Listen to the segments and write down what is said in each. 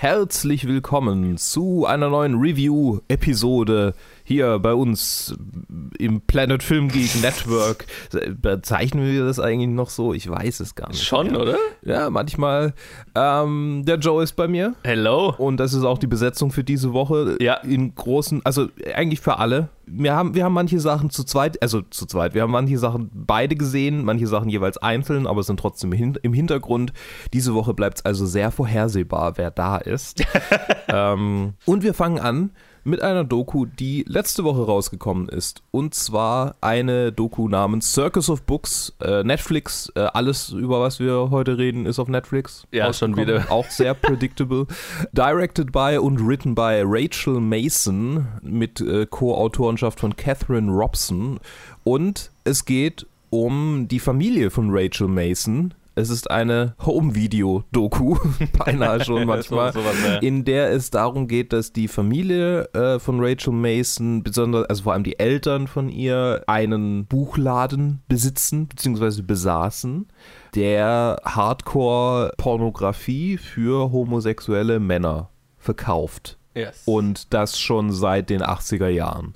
Herzlich willkommen zu einer neuen Review-Episode hier bei uns im Planet Film Geek Network. Bezeichnen wir das eigentlich noch so? Ich weiß es gar nicht. Schon, ja. oder? Ja, manchmal. Ähm, der Joe ist bei mir. Hello. Und das ist auch die Besetzung für diese Woche. Ja. In großen, also eigentlich für alle. Wir haben, wir haben manche Sachen zu zweit, also zu zweit, wir haben manche Sachen beide gesehen, manche Sachen jeweils einzeln, aber sind trotzdem im Hintergrund. Diese Woche bleibt es also sehr vorhersehbar, wer da ist. ähm, und wir fangen an mit einer Doku, die letzte Woche rausgekommen ist. Und zwar eine Doku namens Circus of Books, äh, Netflix. Äh, alles, über was wir heute reden, ist auf Netflix. Ja, schon wieder. Auch sehr predictable. Directed by und written by Rachel Mason mit äh, Co-Autorenschaft von Catherine Robson. Und es geht um die Familie von Rachel Mason, es ist eine Home-Video-Doku, beinahe schon manchmal, so, ja. in der es darum geht, dass die Familie äh, von Rachel Mason, besonders, also vor allem die Eltern von ihr, einen Buchladen besitzen bzw. besaßen, der Hardcore-Pornografie für homosexuelle Männer verkauft. Yes. Und das schon seit den 80er Jahren.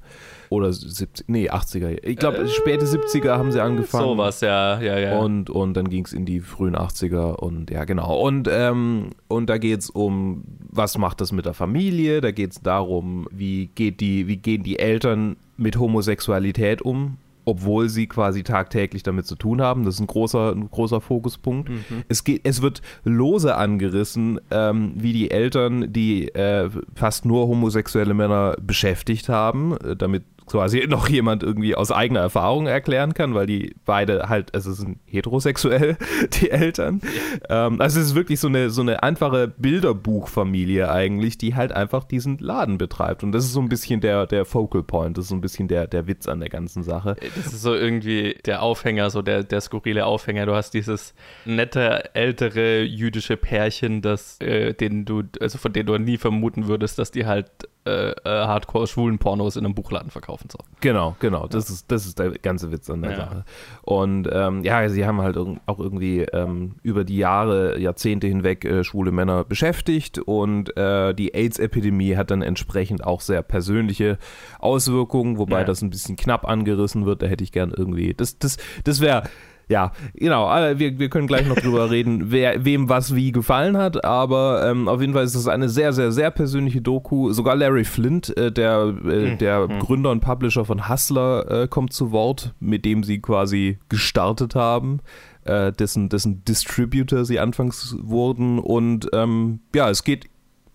Oder 70, nee, 80er. Ich glaube, äh, späte 70er haben sie angefangen. Sowas, ja, ja, ja. Und, und dann ging es in die frühen 80er und ja, genau. Und, ähm, und da geht es um, was macht das mit der Familie? Da geht es darum, wie, geht die, wie gehen die Eltern mit Homosexualität um? obwohl sie quasi tagtäglich damit zu tun haben. Das ist ein großer, ein großer Fokuspunkt. Mhm. Es, geht, es wird lose angerissen, ähm, wie die Eltern, die äh, fast nur homosexuelle Männer beschäftigt haben, äh, damit quasi noch jemand irgendwie aus eigener Erfahrung erklären kann, weil die beide halt, also sind heterosexuell, die Eltern. Ja. Ähm, also es ist wirklich so eine, so eine einfache Bilderbuchfamilie eigentlich, die halt einfach diesen Laden betreibt. Und das ist so ein bisschen der, der Focal Point, das ist so ein bisschen der, der Witz an der ganzen Sache. Das ist so irgendwie der Aufhänger, so der, der skurrile Aufhänger. Du hast dieses nette, ältere jüdische Pärchen, das, äh, den du, also von denen du nie vermuten würdest, dass die halt äh, äh, hardcore-schwulen Pornos in einem Buchladen verkaufen soll. Genau, genau. Das, ja. ist, das ist der ganze Witz an der ja. Sache. Und ähm, ja, sie haben halt auch irgendwie ähm, über die Jahre, Jahrzehnte hinweg äh, schwule Männer beschäftigt und äh, die AIDS-Epidemie hat dann entsprechend auch sehr persönliche Auswirkungen, wobei ja. das ein bisschen knapp angerissen wird. Da hätte ich gern irgendwie. Das, das, das wäre ja, genau. Wir, wir können gleich noch drüber reden, wer, wem was wie gefallen hat. Aber ähm, auf jeden Fall ist es eine sehr, sehr, sehr persönliche Doku. Sogar Larry Flint, äh, der, äh, mhm. der mhm. Gründer und Publisher von Hustler, äh, kommt zu Wort, mit dem sie quasi gestartet haben. Äh, dessen, dessen Distributor sie anfangs wurden. Und ähm, ja, es geht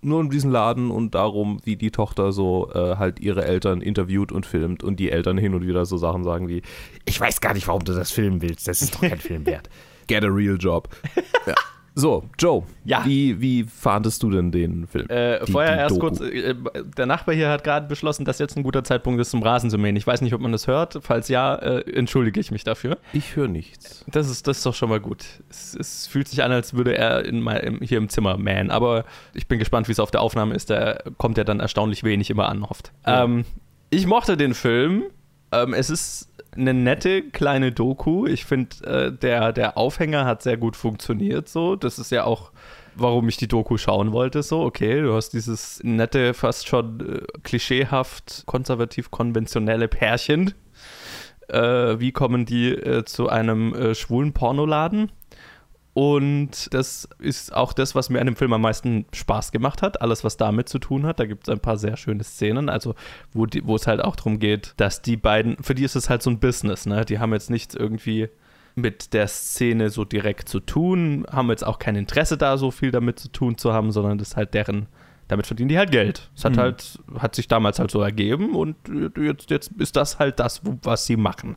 nur um diesen Laden und darum, wie die Tochter so äh, halt ihre Eltern interviewt und filmt und die Eltern hin und wieder so Sachen sagen wie, ich weiß gar nicht, warum du das filmen willst, das ist doch kein Film wert. Get a real job. Ja. So, Joe, ja. wie, wie fandest du denn den Film? Äh, die, vorher die erst Doku? kurz, äh, der Nachbar hier hat gerade beschlossen, dass jetzt ein guter Zeitpunkt ist zum Rasen zu mähen. Ich weiß nicht, ob man das hört. Falls ja, äh, entschuldige ich mich dafür. Ich höre nichts. Das ist, das ist doch schon mal gut. Es, es fühlt sich an, als würde er in mein, hier im Zimmer mähen. Aber ich bin gespannt, wie es auf der Aufnahme ist. Da kommt er dann erstaunlich wenig immer an, oft. Ja. Ähm, ich mochte den Film. Ähm, es ist eine nette kleine Doku. Ich finde, äh, der, der Aufhänger hat sehr gut funktioniert so. Das ist ja auch, warum ich die Doku schauen wollte. So, okay, du hast dieses nette, fast schon äh, klischeehaft, konservativ konventionelle Pärchen. Äh, wie kommen die äh, zu einem äh, schwulen Pornoladen? Und das ist auch das, was mir an dem Film am meisten Spaß gemacht hat. Alles, was damit zu tun hat. Da gibt es ein paar sehr schöne Szenen. Also, wo, die, wo es halt auch darum geht, dass die beiden, für die ist es halt so ein Business, ne? Die haben jetzt nichts irgendwie mit der Szene so direkt zu tun, haben jetzt auch kein Interesse da, so viel damit zu tun zu haben, sondern das ist halt deren damit verdienen die halt Geld. Es hat mhm. halt, hat sich damals halt so ergeben und jetzt, jetzt ist das halt das, was sie machen.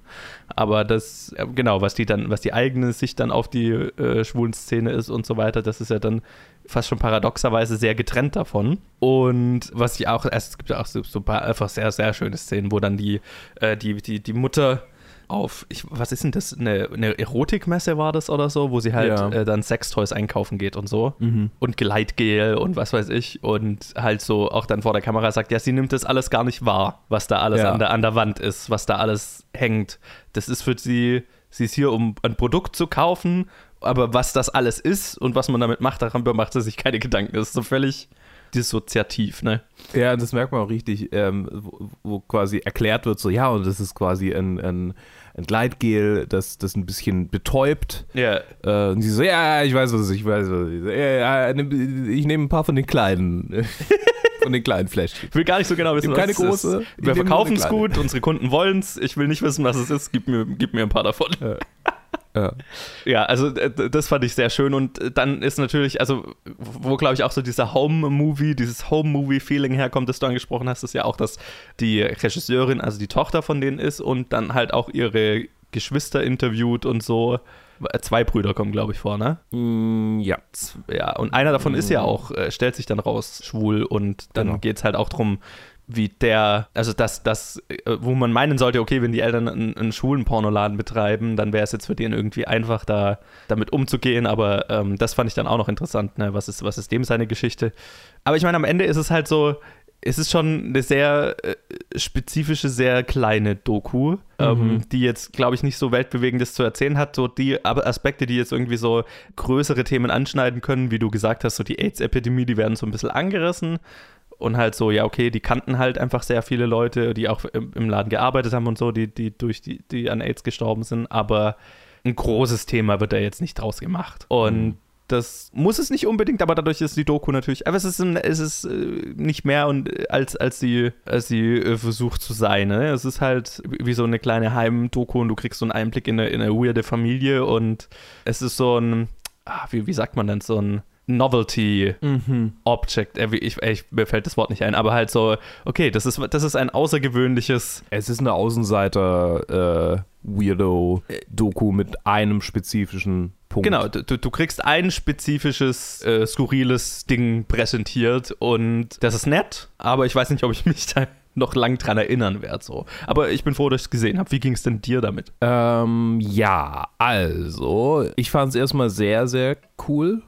Aber das, genau, was die dann, was die eigene Sicht dann auf die äh, schwulen Szene ist und so weiter, das ist ja dann fast schon paradoxerweise sehr getrennt davon. Und was ich auch, es gibt ja auch so, so ein paar einfach sehr, sehr schöne Szenen, wo dann die, äh, die, die, die Mutter auf, ich, was ist denn das, eine, eine Erotikmesse war das oder so, wo sie halt ja. äh, dann Sextoys einkaufen geht und so mhm. und Gleitgel und was weiß ich und halt so auch dann vor der Kamera sagt, ja, sie nimmt das alles gar nicht wahr, was da alles ja. an, der, an der Wand ist, was da alles hängt. Das ist für sie, sie ist hier, um ein Produkt zu kaufen Aber was das alles ist und was man damit macht, darüber macht er sich keine Gedanken. Das ist so völlig dissoziativ, ne? Ja, das merkt man auch richtig, ähm, wo, wo, quasi erklärt wird, so ja, und das ist quasi ein, ein, ein Gleitgel, das, das ein bisschen betäubt. Ja. Äh, und sie so, ja, ich weiß was, ich weiß was. Ich, so, ja, ja, ich nehme ein paar von den kleinen. von den kleinen Fläschchen. Ich will gar nicht so genau wissen, was keine große. Wir verkaufen es gut, unsere Kunden wollen es. Ich will nicht wissen, was es ist. Gib mir, gib mir ein paar davon. Ja. Ja. ja, also äh, das fand ich sehr schön und dann ist natürlich, also wo glaube ich auch so dieser Home-Movie, dieses Home-Movie-Feeling herkommt, das du angesprochen hast, ist ja auch, dass die Regisseurin, also die Tochter von denen ist und dann halt auch ihre Geschwister interviewt und so. Zwei Brüder kommen, glaube ich, vor, ne? Mm, ja. Ja, und einer davon mm. ist ja auch, äh, stellt sich dann raus, schwul und dann genau. geht es halt auch darum, wie der, also das, das, äh, wo man meinen sollte, okay, wenn die Eltern einen, einen schwulen Pornoladen betreiben, dann wäre es jetzt für den irgendwie einfach, da damit umzugehen, aber ähm, das fand ich dann auch noch interessant, ne? was, ist, was ist dem seine Geschichte? Aber ich meine, am Ende ist es halt so, es ist schon eine sehr äh, spezifische, sehr kleine Doku, mhm. ähm, die jetzt, glaube ich, nicht so weltbewegendes zu erzählen hat. So die Aspekte, die jetzt irgendwie so größere Themen anschneiden können, wie du gesagt hast, so die AIDS-Epidemie, die werden so ein bisschen angerissen und halt so, ja, okay, die kannten halt einfach sehr viele Leute, die auch im, Laden gearbeitet haben und so, die, die durch die, die an AIDS gestorben sind, aber ein großes Thema wird da jetzt nicht draus gemacht. Und mhm. das muss es nicht unbedingt, aber dadurch ist die Doku natürlich, aber es ist, es ist äh, nicht mehr und äh, als, als sie, als sie äh, versucht zu sein. Ne? Es ist halt wie so eine kleine Heimdoku und du kriegst so einen Einblick in eine, in eine weirde Familie und es ist so ein, ah, wie, wie sagt man denn, so ein Novelty mhm. Object. Ich, ich, mir fällt das Wort nicht ein, aber halt so, okay, das ist, das ist ein außergewöhnliches. Es ist eine Außenseiter äh, Weirdo-Doku mit einem spezifischen Punkt. Genau, du, du kriegst ein spezifisches, äh, skurriles Ding präsentiert und das ist nett, aber ich weiß nicht, ob ich mich da noch lang dran erinnern werde. So. Aber ich bin froh, dass ich es gesehen habe. Wie ging es denn dir damit? Ähm, ja, also, ich fand es erstmal sehr, sehr cool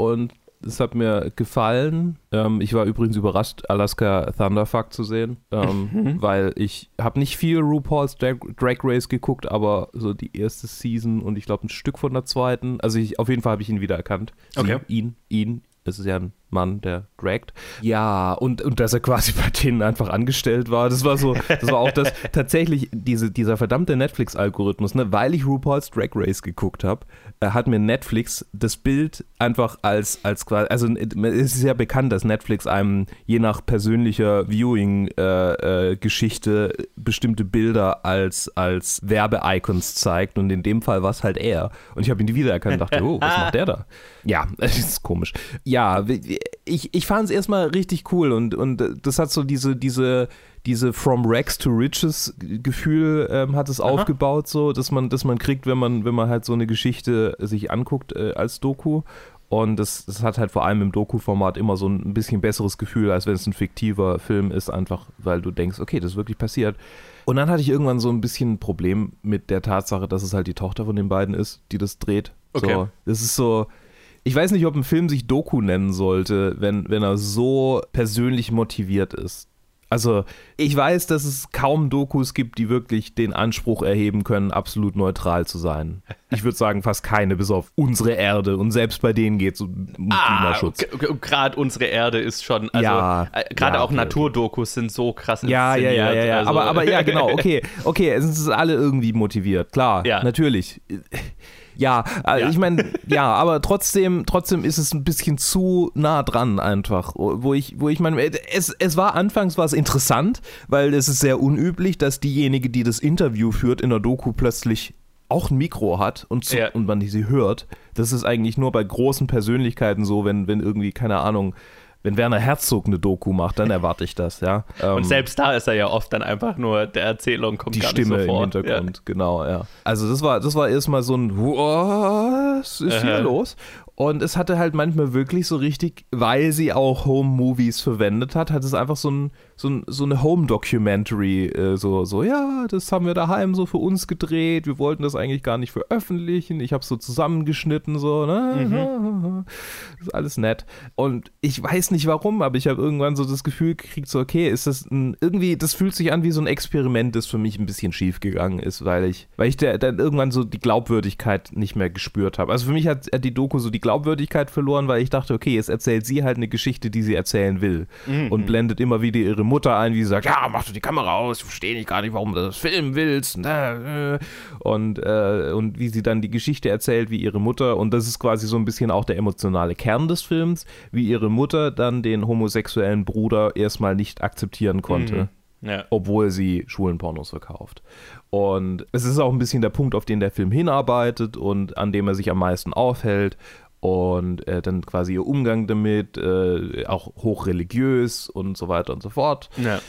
und es hat mir gefallen. Ähm, ich war übrigens überrascht, Alaska Thunderfuck zu sehen, ähm, mhm. weil ich habe nicht viel RuPaul's Drag, Drag, Race geguckt, aber so die erste Season und ich glaube ein Stück von der zweiten. Also ich, auf jeden Fall habe ich ihn wiedererkannt. Okay. ihn, ihn. Es ist ja ein Mann, der dragt. Ja, und, und dass er quasi bei denen einfach angestellt war. Das war so, das war auch das, tatsächlich diese, dieser verdammte Netflix-Algorithmus, ne? weil ich RuPaul's Drag Race geguckt habe, äh, hat mir Netflix das Bild einfach als, als quasi, also es ist ja bekannt, dass Netflix einem je nach persönlicher Viewing-Geschichte äh, äh, bestimmte Bilder als, als Werbe-Icons zeigt und in dem Fall war es halt er. Und ich habe ihn die wiedererkannt und dachte, oh, was macht der da? Ja, das ist komisch. Ja, ich, ich fand es erstmal richtig cool und, und das hat so diese, diese, diese From Rex to Riches Gefühl ähm, hat es Aha. aufgebaut, so, dass man, dass man kriegt, wenn man, wenn man halt so eine Geschichte sich anguckt äh, als Doku. Und das, das hat halt vor allem im Doku-Format immer so ein bisschen besseres Gefühl, als wenn es ein fiktiver Film ist, einfach weil du denkst, okay, das ist wirklich passiert. Und dann hatte ich irgendwann so ein bisschen ein Problem mit der Tatsache, dass es halt die Tochter von den beiden ist, die das dreht. Okay. So, das ist so, ich weiß nicht, ob ein Film sich Doku nennen sollte, wenn, wenn er so persönlich motiviert ist. Also, ich weiß, dass es kaum Dokus gibt, die wirklich den Anspruch erheben können, absolut neutral zu sein. Ich würde sagen, fast keine, bis auf unsere Erde. Und selbst bei denen geht es um ah, Klimaschutz. Gerade unsere Erde ist schon, also ja, äh, gerade ja, auch okay, Naturdokus sind so krass Ja, ja, ja, ja, ja. Also. Aber, aber ja, genau, okay. Okay, es sind alle irgendwie motiviert, klar, ja. natürlich. Ja, äh, ja. ich meine, ja, aber trotzdem, trotzdem ist es ein bisschen zu nah dran einfach, wo ich, wo ich meine, es, es war anfangs was interessant, weil es ist sehr unüblich, dass diejenige, die das Interview führt in der Doku plötzlich auch ein Mikro hat und, zu, ja. und man sie hört. Das ist eigentlich nur bei großen Persönlichkeiten so, wenn, wenn irgendwie, keine Ahnung, wenn Werner Herzog eine Doku macht, dann erwarte ich das, ja. Und ähm, selbst da ist er ja oft dann einfach nur, der Erzählung kommt die gar Stimme nicht so im Hintergrund, ja. genau, ja. Also das war, das war erstmal so ein, was ist hier los? Und es hatte halt manchmal wirklich so richtig, weil sie auch Home-Movies verwendet hat, hat es einfach so, ein, so, ein, so eine Home-Documentary, äh, so, so, ja, das haben wir daheim so für uns gedreht, wir wollten das eigentlich gar nicht veröffentlichen, ich habe so zusammengeschnitten, so, ne? Mhm. ist alles nett. Und ich weiß nicht warum, aber ich habe irgendwann so das Gefühl gekriegt, so, okay, ist das ein, irgendwie, das fühlt sich an wie so ein Experiment, das für mich ein bisschen schief gegangen ist, weil ich, weil ich der, dann irgendwann so die Glaubwürdigkeit nicht mehr gespürt habe. Also für mich hat, hat die Doku so die Glaubwürdigkeit verloren, weil ich dachte, okay, jetzt erzählt sie halt eine Geschichte, die sie erzählen will. Mhm. Und blendet immer wieder ihre Mutter ein, wie sie sagt, ja, mach doch die Kamera aus, ich verstehe nicht gar nicht, warum du das filmen willst. Und, äh, und wie sie dann die Geschichte erzählt, wie ihre Mutter, und das ist quasi so ein bisschen auch der emotionale Kern des Films, wie ihre Mutter dann den homosexuellen Bruder erstmal nicht akzeptieren konnte. Mhm. Ja. Obwohl sie schwulen Pornos verkauft. Und es ist auch ein bisschen der Punkt, auf den der Film hinarbeitet und an dem er sich am meisten aufhält und äh, dann quasi ihr Umgang damit, äh, auch hochreligiös und so weiter und so fort. Ja.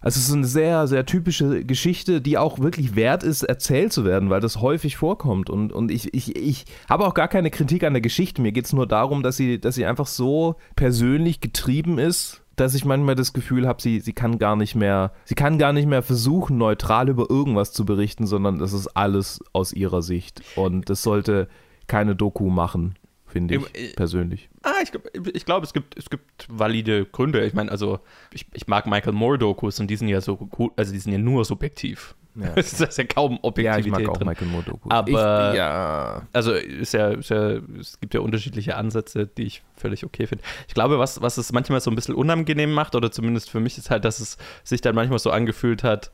Also es ist eine sehr, sehr typische Geschichte, die auch wirklich wert ist, erzählt zu werden, weil das häufig vorkommt. Und, und ich, ich, ich habe auch gar keine Kritik an der Geschichte. Mir geht es nur darum, dass sie, dass sie einfach so persönlich getrieben ist, dass ich manchmal das Gefühl habe, sie, sie kann gar nicht mehr, sie kann gar nicht mehr versuchen, neutral über irgendwas zu berichten, sondern das ist alles aus ihrer Sicht. Und das sollte keine Doku machen finde ich äh, persönlich. Ah, ich, ich glaube, es gibt, es gibt valide Gründe. Ich meine, also ich, ich mag Michael Moore-Dokus und die sind ja so gut, also die sind ja nur subjektiv. Ja. es ist ja kaum Objektivität Ja, ich mag auch drin. Michael Moore-Dokus. Aber, ich, ja. also ist ja, ist ja, es gibt ja unterschiedliche Ansätze, die ich völlig okay finde. Ich glaube, was, was es manchmal so ein bisschen unangenehm macht, oder zumindest für mich, ist halt, dass es sich dann manchmal so angefühlt hat,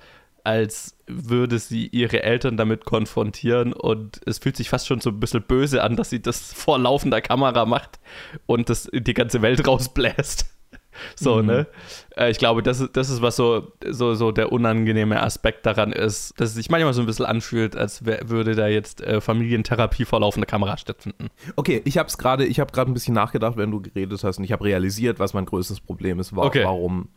als würde sie ihre Eltern damit konfrontieren und es fühlt sich fast schon so ein bisschen böse an, dass sie das vor laufender Kamera macht und das die ganze Welt rausbläst. So, mhm. ne? Äh, ich glaube, das ist, das ist was so, so, so der unangenehme Aspekt daran ist, dass es sich manchmal so ein bisschen anfühlt, als würde da jetzt äh, Familientherapie vor laufender Kamera stattfinden. Okay, ich habe es gerade, ich habe gerade ein bisschen nachgedacht, wenn du geredet hast und ich habe realisiert, was mein größtes Problem ist. War, okay. Warum?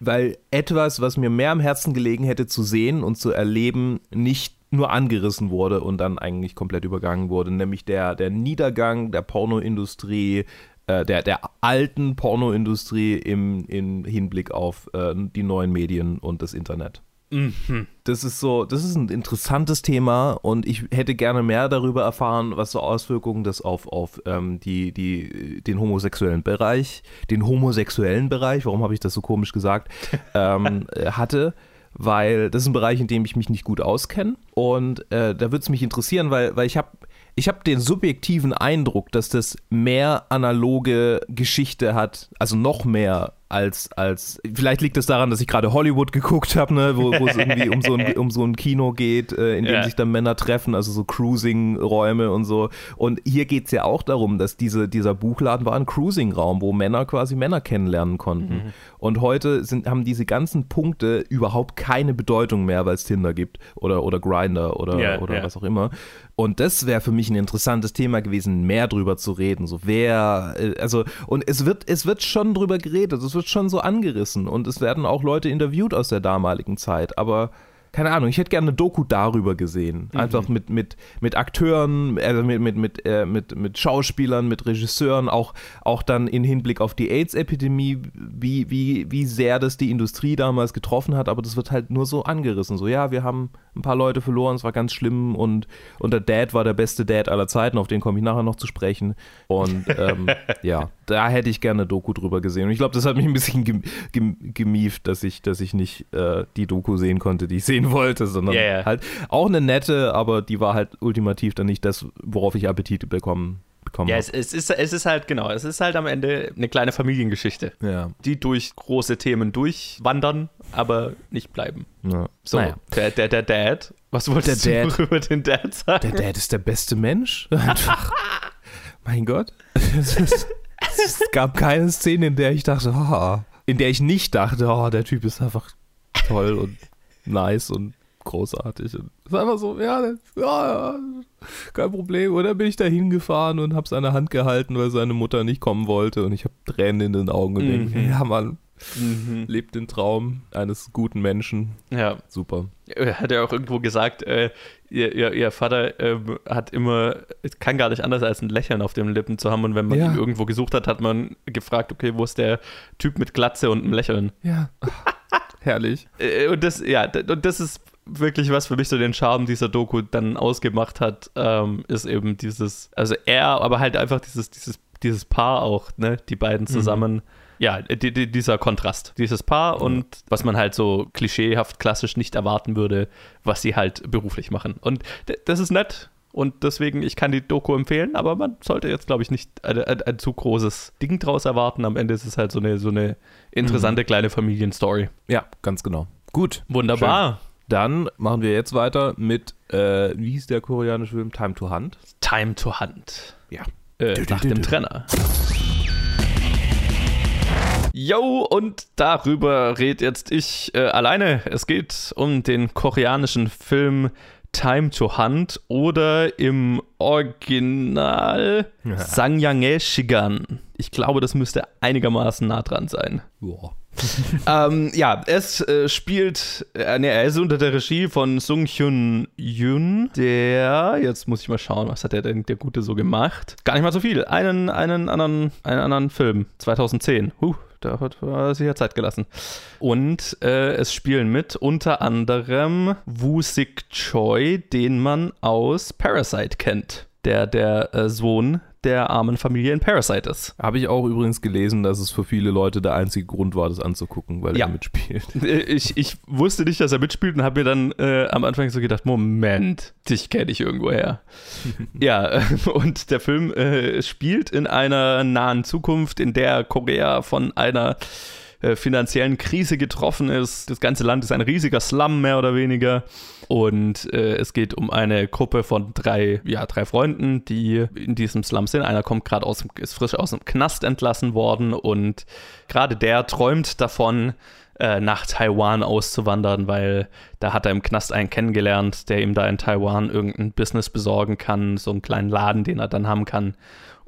Weil etwas, was mir mehr am Herzen gelegen hätte zu sehen und zu erleben, nicht nur angerissen wurde und dann eigentlich komplett übergangen wurde, nämlich der, der Niedergang der Pornoindustrie, äh, der, der alten Pornoindustrie im, im Hinblick auf äh, die neuen Medien und das Internet. Mhm. Das ist so, das ist ein interessantes Thema und ich hätte gerne mehr darüber erfahren, was so Auswirkungen das auf, auf ähm, die, die, den homosexuellen Bereich, den homosexuellen Bereich, warum habe ich das so komisch gesagt, ähm, hatte weil das ist ein Bereich, in dem ich mich nicht gut auskenne. Und äh, da würde es mich interessieren, weil, weil ich habe ich habe den subjektiven Eindruck, dass das mehr analoge Geschichte hat, also noch mehr als, als vielleicht liegt es daran, dass ich gerade Hollywood geguckt habe, ne, wo, wo es irgendwie um so ein, um so ein Kino geht, äh, in dem ja. sich dann Männer treffen, also so Cruising-Räume und so. Und hier geht es ja auch darum, dass diese, dieser Buchladen war ein Cruising-Raum, wo Männer quasi Männer kennenlernen konnten. Mhm. Und heute sind, haben diese ganzen Punkte überhaupt keine Bedeutung mehr, weil es Tinder gibt oder, oder Grinder oder, ja, oder ja. was auch immer. Und das wäre für mich ein interessantes Thema gewesen, mehr drüber zu reden. So wer, äh, also, und es wird, es wird schon drüber geredet, es wird schon so angerissen und es werden auch Leute interviewt aus der damaligen Zeit, aber keine Ahnung, ich hätte gerne eine Doku darüber gesehen. Mhm. Einfach mit, mit, mit Akteuren, also mit, mit, mit, äh, mit, mit Schauspielern, mit Regisseuren, auch, auch dann in Hinblick auf die AIDS-Epidemie, wie, wie, wie sehr das die Industrie damals getroffen hat, aber das wird halt nur so angerissen. So, ja, wir haben ein paar Leute verloren, es war ganz schlimm und, und der Dad war der beste Dad aller Zeiten, auf den komme ich nachher noch zu sprechen. Und ähm, ja, da hätte ich gerne eine Doku drüber gesehen. Und ich glaube, das hat mich ein bisschen gemieft, dass ich, dass ich nicht äh, die Doku sehen konnte, die ich sehen wollte, sondern yeah, halt auch eine nette, aber die war halt ultimativ dann nicht das, worauf ich Appetite bekommen ja, es, es, ist, es ist halt, genau, es ist halt am Ende eine kleine Familiengeschichte, ja. die durch große Themen durchwandern, aber nicht bleiben. Ja. So, naja. der, der, der Dad, was wolltest der du Dad, über den Dad sagen? Der Dad ist der beste Mensch. Mein Gott. es gab keine Szene, in der ich dachte, oh, in der ich nicht dachte, oh, der Typ ist einfach toll und nice und großartig. Und es ist einfach so, ja, ja, kein Problem. Und dann bin ich da hingefahren und habe seine Hand gehalten, weil seine Mutter nicht kommen wollte. Und ich habe Tränen in den Augen und mhm. ja, Mann, mhm. lebt den Traum eines guten Menschen. Ja. Super. Er hat ja auch irgendwo gesagt, äh, ihr, ihr, ihr, Vater äh, hat immer, kann gar nicht anders als ein Lächeln auf den Lippen zu haben. Und wenn man ja. ihn irgendwo gesucht hat, hat man gefragt, okay, wo ist der Typ mit Glatze und einem Lächeln? Ja. Herrlich. Äh, und das, ja, und das ist wirklich was für mich so den Charme dieser Doku dann ausgemacht hat, ähm, ist eben dieses, also er, aber halt einfach dieses, dieses dieses Paar auch, ne, die beiden mhm. zusammen. Mhm. Ja, die, die, dieser Kontrast, dieses Paar und was man halt so klischeehaft klassisch nicht erwarten würde, was sie halt beruflich machen. Und das ist nett, und deswegen, ich kann die Doku empfehlen, aber man sollte jetzt, glaube ich, nicht ein, ein, ein, zu großes Ding draus erwarten. Am Ende ist es halt so eine, so eine interessante mhm. kleine Familienstory. Ja, ganz genau. Gut. Wunderbar. Schön. Dann machen wir jetzt weiter mit, äh, wie hieß der koreanische Film? Time to Hunt. Time to Hunt. Ja. Äh, nach dem. Trenner. Yo, und darüber red jetzt ich äh, alleine. Es geht um den koreanischen Film Time to Hunt oder im Original ja. Sangyange Shigan. Ich glaube, das müsste einigermaßen nah dran sein. Boah. ähm, ja, es äh, spielt, äh, ne, er ist unter der Regie von Sung Hyun Yun, der, jetzt muss ich mal schauen, was hat der denn der Gute so gemacht? Gar nicht mal so viel. Einen, einen anderen, einen anderen Film, 2010. Huh, da hat er sich ja Zeit gelassen. Und äh, es spielen mit unter anderem Woo Sik Choi, den man aus Parasite kennt. Der, der äh, Sohn der armen Familie in Parasite ist. Habe ich auch übrigens gelesen, dass es für viele Leute der einzige Grund war, das anzugucken, weil ja. er mitspielt. Ich, ich wusste nicht, dass er mitspielt und habe mir dann äh, am Anfang so gedacht, Moment, dich kenne ich irgendwo her. ja, und der Film äh, spielt in einer nahen Zukunft, in der Korea von einer äh, finanziellen Krise getroffen ist. Das ganze Land ist ein riesiger Slum, mehr oder weniger. Und äh, es geht um eine Gruppe von drei, ja, drei Freunden, die in diesem Slum sind. Einer kommt gerade aus, ist frisch aus dem Knast entlassen worden und gerade der träumt davon, äh, nach Taiwan auszuwandern, weil da hat er im Knast einen kennengelernt, der ihm da in Taiwan irgendein Business besorgen kann, so einen kleinen Laden, den er dann haben kann.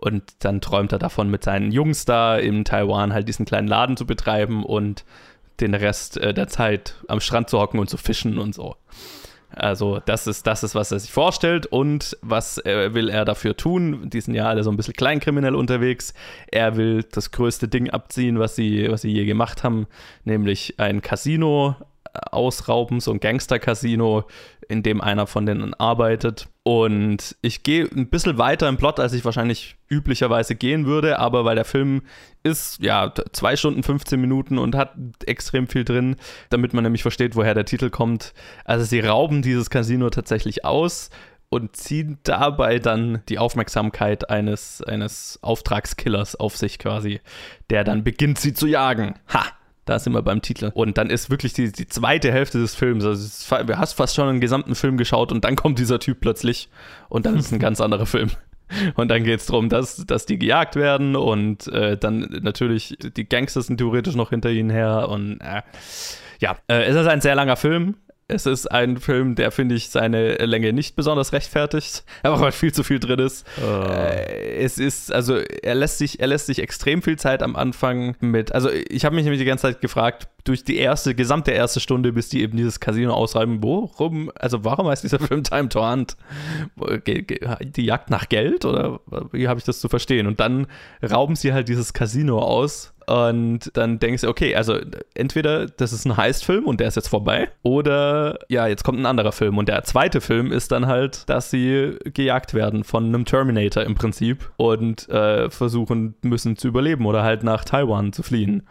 Und dann träumt er davon, mit seinen Jungs da in Taiwan halt diesen kleinen Laden zu betreiben und den Rest äh, der Zeit am Strand zu hocken und zu fischen und so. Also das ist, das ist, was er sich vorstellt und was äh, will er dafür tun. Die sind ja alle so ein bisschen kleinkriminell unterwegs. Er will das größte Ding abziehen, was sie, was sie je gemacht haben, nämlich ein Casino ausrauben, so ein Gangster-Casino, in dem einer von denen arbeitet. Und ich gehe ein bisschen weiter im Plot, als ich wahrscheinlich üblicherweise gehen würde, aber weil der Film ist ja zwei Stunden 15 Minuten und hat extrem viel drin, damit man nämlich versteht, woher der Titel kommt. Also sie rauben dieses Casino tatsächlich aus und ziehen dabei dann die Aufmerksamkeit eines, eines Auftragskillers auf sich quasi, der dann beginnt, sie zu jagen. Ha! Da sind wir beim Titel. Und dann ist wirklich die, die zweite Hälfte des Films. Also du hast fast schon einen gesamten Film geschaut und dann kommt dieser Typ plötzlich und dann ist ein ganz anderer Film. Und dann geht es darum, dass, dass die gejagt werden und äh, dann natürlich die Gangster sind theoretisch noch hinter ihnen her. Und äh, ja, äh, es ist ein sehr langer Film. Es ist ein Film, der, finde ich, seine Länge nicht besonders rechtfertigt, aber weil viel zu viel drin ist. Oh. Es ist, also er lässt sich, er lässt sich extrem viel Zeit am Anfang mit. Also ich habe mich nämlich die ganze Zeit gefragt, durch die erste, gesamte erste Stunde, bis die eben dieses Casino ausreiben, worum, also warum heißt dieser Film Time to Hunt? Die Jagd nach Geld oder wie habe ich das zu verstehen? Und dann rauben sie halt dieses Casino aus und dann denkst du, okay, also entweder das ist ein Heist-Film und der ist jetzt vorbei, oder ja, jetzt kommt ein anderer Film. Und der zweite Film ist dann halt, dass sie gejagt werden von einem Terminator im Prinzip und äh, versuchen müssen zu überleben oder halt nach Taiwan zu fliehen.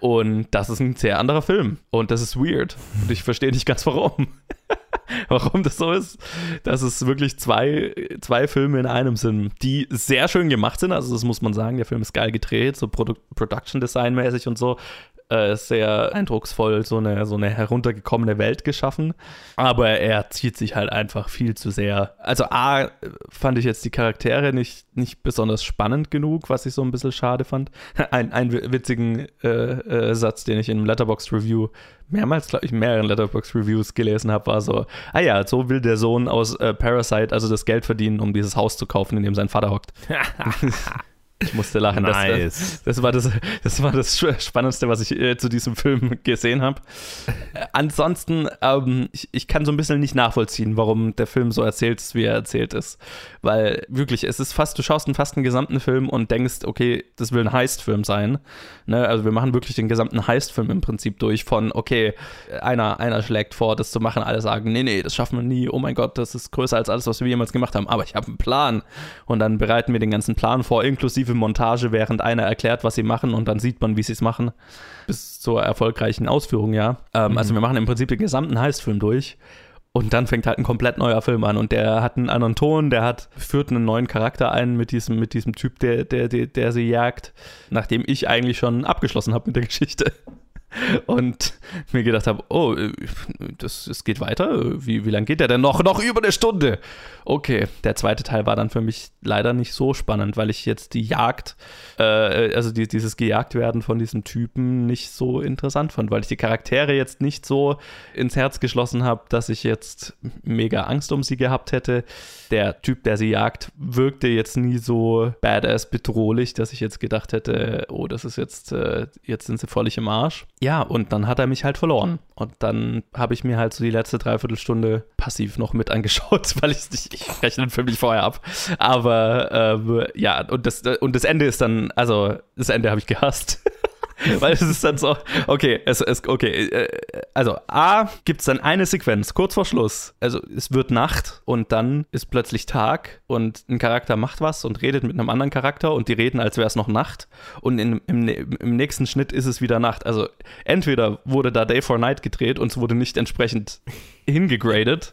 Und das ist ein sehr anderer Film. Und das ist weird. Und ich verstehe nicht ganz warum. warum das so ist. Dass es wirklich zwei, zwei Filme in einem sind, die sehr schön gemacht sind. Also, das muss man sagen. Der Film ist geil gedreht, so Produ Production Design mäßig und so äh, sehr eindrucksvoll so eine, so eine heruntergekommene Welt geschaffen. Aber er zieht sich halt einfach viel zu sehr. Also A, fand ich jetzt die Charaktere nicht, nicht besonders spannend genug, was ich so ein bisschen schade fand. Ein, einen witzigen äh, äh, Satz, den ich in einem Letterbox Review mehrmals, glaube ich, mehreren Letterbox Reviews gelesen habe, war so, ah ja, so will der Sohn aus äh, Parasite also das Geld verdienen, um dieses Haus zu kaufen, in dem sein Vater hockt. Ich musste lachen. Nice. Das, das, war das, das war das Spannendste, was ich äh, zu diesem Film gesehen habe. Äh, ansonsten, ähm, ich, ich kann so ein bisschen nicht nachvollziehen, warum der Film so erzählt ist, wie er erzählt ist. Weil wirklich, es ist fast, du schaust einen, fast einen gesamten Film und denkst, okay, das will ein Heist-Film sein. Ne? Also wir machen wirklich den gesamten Heist-Film im Prinzip durch von, okay, einer, einer schlägt vor, das zu machen, alle sagen, nee, nee, das schaffen wir nie, oh mein Gott, das ist größer als alles, was wir jemals gemacht haben, aber ich habe einen Plan. Und dann bereiten wir den ganzen Plan vor, inklusive passive Montage, während einer erklärt, was sie machen und dann sieht man, wie sie es machen, bis zur erfolgreichen Ausführung, ja. Ähm, mhm. Also wir machen im Prinzip den gesamten Heistfilm durch und dann fängt halt ein komplett neuer Film an und der hat einen anderen Ton, der hat, führt einen neuen Charakter ein mit diesem, mit diesem Typ, der, der, der, der sie jagt, nachdem ich eigentlich schon abgeschlossen habe mit der Geschichte und mir gedacht habe, oh, das, das geht weiter. Wie, wie lange geht der denn noch? Noch über eine Stunde. Okay, der zweite Teil war dann für mich leider nicht so spannend, weil ich jetzt die Jagd, äh, also die, dieses Gejagtwerden von diesem Typen nicht so interessant fand, weil ich die Charaktere jetzt nicht so ins Herz geschlossen habe, dass ich jetzt mega Angst um sie gehabt hätte. Der Typ, der sie jagt, wirkte jetzt nie so badass bedrohlich, dass ich jetzt gedacht hätte, oh, das ist jetzt, äh, jetzt sind sie völlig im Arsch. Ja, und dann hat er mich halt verloren. Und dann habe ich mir halt so die letzte Dreiviertelstunde passiv noch mit angeschaut, weil ich nicht, ich rechne den Film nicht vorher ab. Aber ähm, ja, und das, und das Ende ist dann, also das Ende habe ich gehasst. Weil es ist dann so, okay, es ist, okay, äh, also A gibt es dann eine Sequenz, kurz vor Schluss. Also es wird Nacht und dann ist plötzlich Tag und ein Charakter macht was und redet mit einem anderen Charakter und die reden, als wäre es noch Nacht. Und in, im, im nächsten Schnitt ist es wieder Nacht. Also entweder wurde da Day for Night gedreht und es wurde nicht entsprechend hingegradet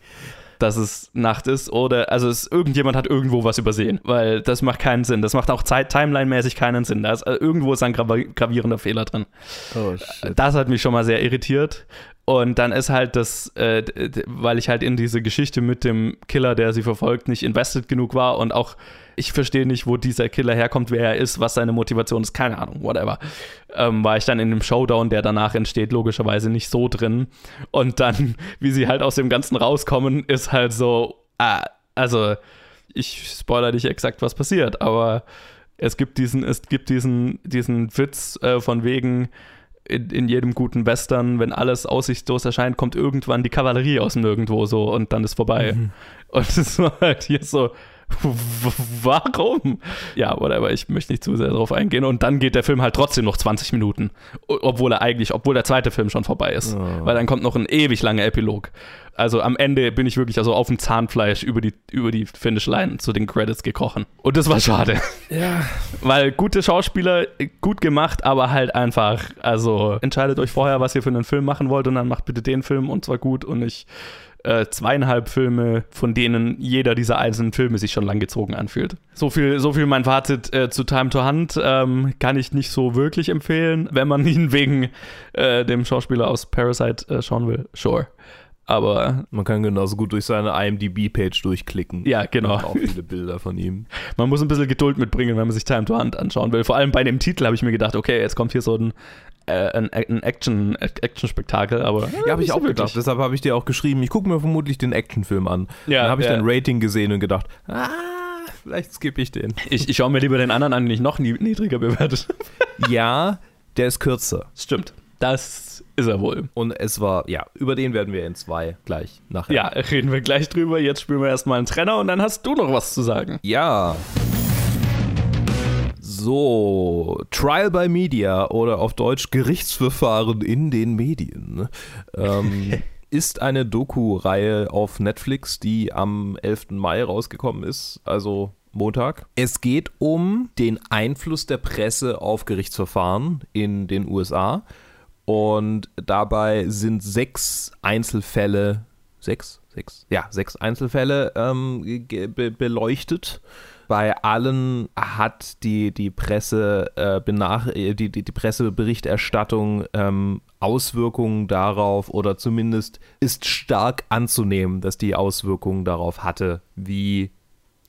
dass es Nacht ist oder also es, irgendjemand hat irgendwo was übersehen, weil das macht keinen Sinn. Das macht auch Timeline-mäßig keinen Sinn. Da ist, also irgendwo ist ein gravierender Fehler drin. Oh. Das hat mich schon mal sehr irritiert. Und dann ist halt das, äh, weil ich halt in diese Geschichte mit dem Killer, der sie verfolgt, nicht invested genug war und auch ich verstehe nicht, wo dieser Killer herkommt, wer er ist, was seine Motivation ist, keine Ahnung, whatever. Ähm, war ich dann in dem Showdown, der danach entsteht, logischerweise nicht so drin. Und dann, wie sie halt aus dem Ganzen rauskommen, ist halt so, ah, also ich spoiler nicht exakt, was passiert, aber es gibt diesen, es gibt diesen, diesen Witz äh, von wegen, in, in, jedem guten Western, wenn alles aussichtslos erscheint, kommt irgendwann die Kavallerie aus dem Nirgendwo so und dann ist vorbei. Mhm. Und es war halt hier so, Warum? Ja, whatever, ich möchte nicht zu sehr darauf eingehen. Und dann geht der Film halt trotzdem noch 20 Minuten. Obwohl er eigentlich, obwohl der zweite Film schon vorbei ist. Oh. Weil dann kommt noch ein ewig langer Epilog. Also am Ende bin ich wirklich also auf dem Zahnfleisch über die, über die Finish Line zu den Credits gekrochen. Und das war schade. Ja. Weil gute Schauspieler, gut gemacht, aber halt einfach, also entscheidet euch vorher, was ihr für einen Film machen wollt und dann macht bitte den Film und zwar gut und nicht äh, zweieinhalb Filme, von denen jeder dieser einzelnen Filme sich schon langgezogen anfühlt. So viel, so viel mein Fazit äh, zu Time to Hunt ähm, kann ich nicht so wirklich empfehlen, wenn man ihn wegen äh, dem Schauspieler aus Parasite äh, schauen will. Sure. Aber man kann genauso gut durch seine IMDb-Page durchklicken. Ja, genau. Auch viele Bilder von ihm. Man muss ein bisschen Geduld mitbringen, wenn man sich Time to Hunt anschauen will. Vor allem bei dem Titel habe ich mir gedacht, okay, jetzt kommt hier so ein äh, ein, ein Action, Action-Spektakel, aber. Ja, habe ich auch so gedacht. Deshalb habe ich dir auch geschrieben, ich gucke mir vermutlich den Actionfilm an. Ja, dann habe ich ja. dein Rating gesehen und gedacht, ah, vielleicht skippe ich den. Ich, ich schaue mir lieber den anderen an, den ich noch niedriger bewertet Ja, der ist kürzer. Stimmt. Das ist er wohl. Und es war, ja, über den werden wir in zwei gleich nachher. Ja, reden wir gleich drüber. Jetzt spielen wir erstmal einen Trenner und dann hast du noch was zu sagen. Ja. So, Trial by Media oder auf Deutsch Gerichtsverfahren in den Medien ähm, ist eine Doku-Reihe auf Netflix, die am 11. Mai rausgekommen ist, also Montag. Es geht um den Einfluss der Presse auf Gerichtsverfahren in den USA und dabei sind sechs Einzelfälle, sechs, sechs, ja, sechs Einzelfälle ähm, be beleuchtet. Bei allen hat die, die Presse äh, benach die, die, die Presseberichterstattung ähm, Auswirkungen darauf oder zumindest ist stark anzunehmen, dass die Auswirkungen darauf hatte, wie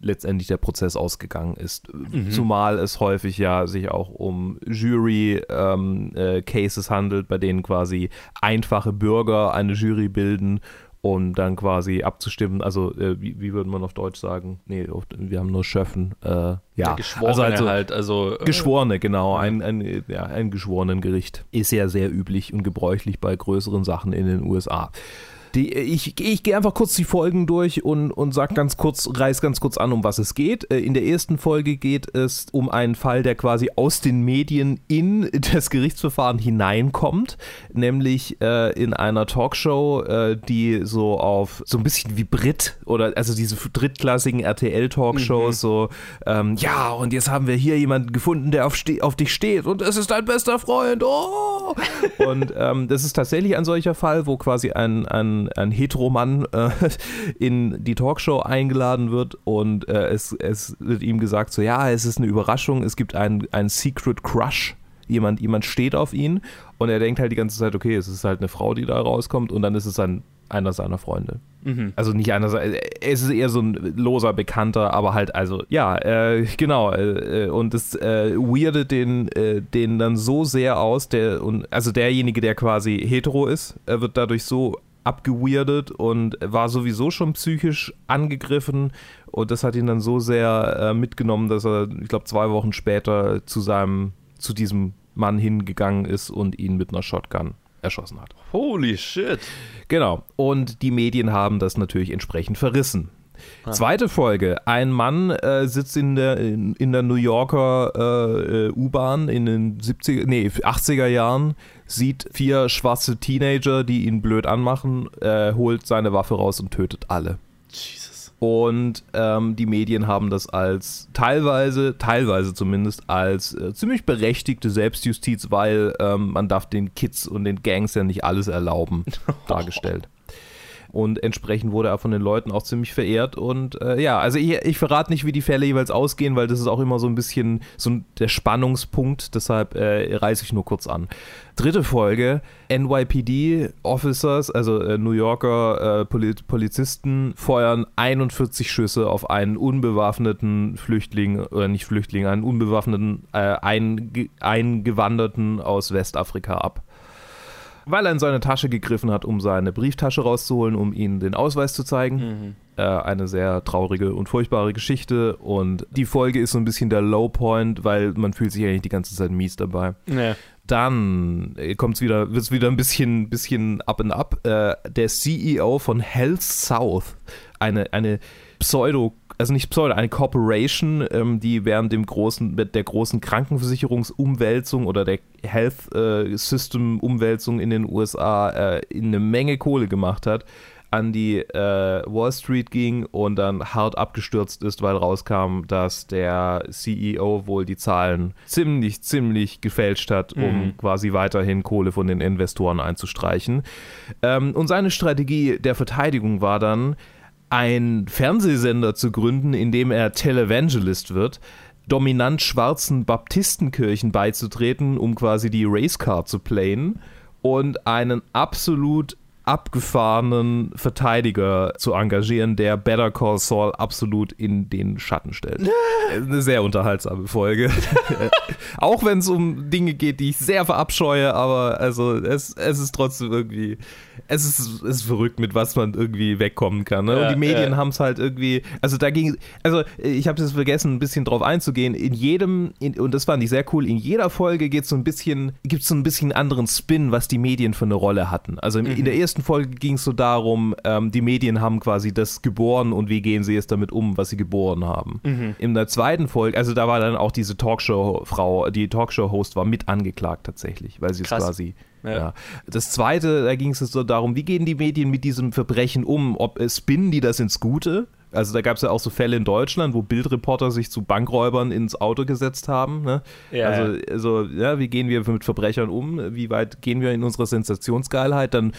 letztendlich der Prozess ausgegangen ist. Mhm. Zumal es häufig ja sich auch um Jury-Cases ähm, äh, handelt, bei denen quasi einfache Bürger eine Jury bilden um dann quasi abzustimmen. Also, äh, wie, wie würde man auf Deutsch sagen? Nee, wir haben nur Schöffen. Äh, ja, ja Geschworene also, halt. Also, äh, Geschworene, genau. Ein, ein, ja, ein Geschworenengericht. Ist ja sehr üblich und gebräuchlich bei größeren Sachen in den USA. Die, ich ich gehe einfach kurz die Folgen durch und, und sag ganz kurz, reiß ganz kurz an, um was es geht. Äh, in der ersten Folge geht es um einen Fall, der quasi aus den Medien in das Gerichtsverfahren hineinkommt, nämlich äh, in einer Talkshow, äh, die so auf so ein bisschen wie Brit oder also diese drittklassigen RTL-Talkshows, mhm. so, ähm, ja, und jetzt haben wir hier jemanden gefunden, der auf, auf dich steht und es ist dein bester Freund. Oh! und ähm, das ist tatsächlich ein solcher Fall, wo quasi ein, ein, ein Heteromann äh, in die Talkshow eingeladen wird und äh, es, es wird ihm gesagt, so ja, es ist eine Überraschung, es gibt einen, einen Secret Crush. Jemand, jemand steht auf ihn und er denkt halt die ganze Zeit, okay, es ist halt eine Frau, die da rauskommt und dann ist es ein, einer seiner Freunde. Mhm. Also nicht einer, es ist eher so ein loser Bekannter, aber halt, also, ja, äh, genau. Äh, und das äh, weirdet den, äh, den dann so sehr aus, der, und, also derjenige, der quasi hetero ist, er wird dadurch so abgeweirdet und war sowieso schon psychisch angegriffen und das hat ihn dann so sehr äh, mitgenommen, dass er, ich glaube, zwei Wochen später zu seinem, zu diesem Mann hingegangen ist und ihn mit einer Shotgun erschossen hat. Holy shit. Genau. Und die Medien haben das natürlich entsprechend verrissen. Ah. Zweite Folge. Ein Mann äh, sitzt in der, in, in der New Yorker äh, äh U-Bahn in den 70er, nee, 80er Jahren, sieht vier schwarze Teenager, die ihn blöd anmachen, äh, holt seine Waffe raus und tötet alle. Jesus. Und ähm, die Medien haben das als teilweise, teilweise zumindest, als äh, ziemlich berechtigte Selbstjustiz, weil ähm, man darf den Kids und den Gangs ja nicht alles erlauben, dargestellt. Und entsprechend wurde er von den Leuten auch ziemlich verehrt. Und äh, ja, also ich, ich verrate nicht, wie die Fälle jeweils ausgehen, weil das ist auch immer so ein bisschen so der Spannungspunkt. Deshalb äh, reiße ich nur kurz an. Dritte Folge, NYPD-Officers, also äh, New Yorker äh, Polizisten, feuern 41 Schüsse auf einen unbewaffneten Flüchtling, oder nicht Flüchtling, einen unbewaffneten äh, Einge Eingewanderten aus Westafrika ab weil er in seine Tasche gegriffen hat, um seine Brieftasche rauszuholen, um ihnen den Ausweis zu zeigen. Mhm. Äh, eine sehr traurige und furchtbare Geschichte und die Folge ist so ein bisschen der Low Point, weil man fühlt sich eigentlich die ganze Zeit mies dabei. Ja. Dann äh, kommt's wieder, wird's wieder ein bisschen, bisschen up and up. Äh, der CEO von Health South, eine, eine Pseudo- also nicht Pseudo, eine Corporation, ähm, die während dem großen, der großen Krankenversicherungsumwälzung oder der Health äh, System Umwälzung in den USA äh, eine Menge Kohle gemacht hat, an die äh, Wall Street ging und dann hart abgestürzt ist, weil rauskam, dass der CEO wohl die Zahlen ziemlich, ziemlich gefälscht hat, um mhm. quasi weiterhin Kohle von den Investoren einzustreichen. Ähm, und seine Strategie der Verteidigung war dann, einen Fernsehsender zu gründen, in dem er Televangelist wird, dominant schwarzen Baptistenkirchen beizutreten, um quasi die Racecar zu playen und einen absolut abgefahrenen Verteidiger zu engagieren, der Better Call Saul absolut in den Schatten stellt. Eine sehr unterhaltsame Folge. Auch wenn es um Dinge geht, die ich sehr verabscheue, aber also es, es ist trotzdem irgendwie, es ist, es ist verrückt, mit was man irgendwie wegkommen kann. Ne? Ja, und die Medien ja. haben es halt irgendwie, also da ging, also ich habe es vergessen, ein bisschen drauf einzugehen. In jedem, in, und das fand ich sehr cool, in jeder Folge geht so ein bisschen, gibt es so ein bisschen anderen Spin, was die Medien für eine Rolle hatten. Also mhm. in der ersten Folge ging es so darum, ähm, die Medien haben quasi das geboren und wie gehen sie es damit um, was sie geboren haben. Mhm. In der zweiten Folge, also da war dann auch diese Talkshow-Frau, die Talkshow-Host war mit angeklagt tatsächlich, weil sie es quasi ja. ja. Das zweite, da ging es so darum, wie gehen die Medien mit diesem Verbrechen um? Ob äh, spinnen die das ins Gute? Also da gab es ja auch so Fälle in Deutschland, wo Bildreporter sich zu Bankräubern ins Auto gesetzt haben. Ne? Ja, also, also ja, wie gehen wir mit Verbrechern um? Wie weit gehen wir in unserer Sensationsgeilheit? Dann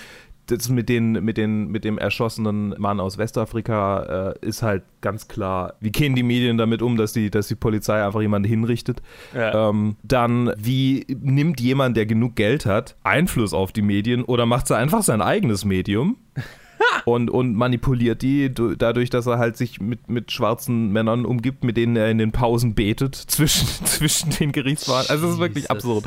das mit, den, mit, den, mit dem erschossenen Mann aus Westafrika äh, ist halt ganz klar, wie gehen die Medien damit um, dass die, dass die Polizei einfach jemanden hinrichtet. Ja. Ähm, dann, wie nimmt jemand, der genug Geld hat, Einfluss auf die Medien oder macht er einfach sein eigenes Medium? und, und manipuliert die dadurch, dass er halt sich mit, mit schwarzen Männern umgibt, mit denen er in den Pausen betet zwischen, zwischen den Gerichtswahlen. Also, das ist wirklich absurd.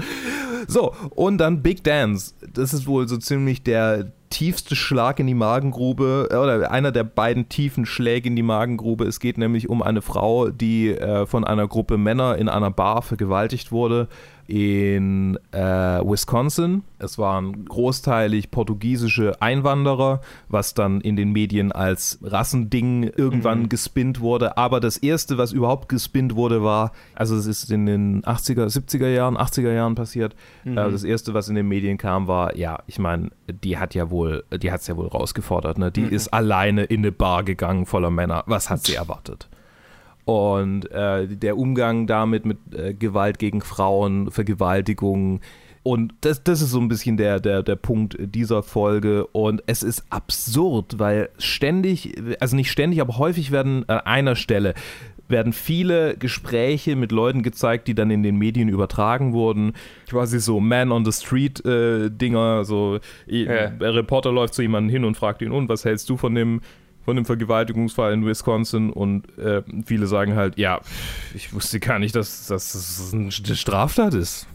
So, und dann Big Dance. Das ist wohl so ziemlich der, tiefste Schlag in die Magengrube äh, oder einer der beiden tiefen Schläge in die Magengrube. Es geht nämlich um eine Frau, die äh, von einer Gruppe Männer in einer Bar vergewaltigt wurde in äh, Wisconsin. Es waren großteilig portugiesische Einwanderer, was dann in den Medien als Rassending irgendwann mhm. gespinnt wurde. Aber das erste, was überhaupt gespinnt wurde, war, also es ist in den 80er, 70er Jahren, 80er Jahren passiert. Mhm. Äh, das erste, was in den Medien kam, war, ja, ich meine, die hat ja wohl, die hat es ja wohl rausgefordert. Ne? Die mhm. ist alleine in eine Bar gegangen voller Männer. Was hat sie erwartet? Und äh, der Umgang damit mit äh, Gewalt gegen Frauen, Vergewaltigung. Und das, das ist so ein bisschen der, der, der Punkt dieser Folge. Und es ist absurd, weil ständig, also nicht ständig, aber häufig werden an einer Stelle werden viele Gespräche mit Leuten gezeigt, die dann in den Medien übertragen wurden. Quasi so Man on the Street äh, Dinger, so ja. Reporter läuft zu jemandem hin und fragt ihn, und was hältst du von dem von dem Vergewaltigungsfall in Wisconsin und äh, viele sagen halt, ja, ich wusste gar nicht, dass, dass das eine Straftat ist.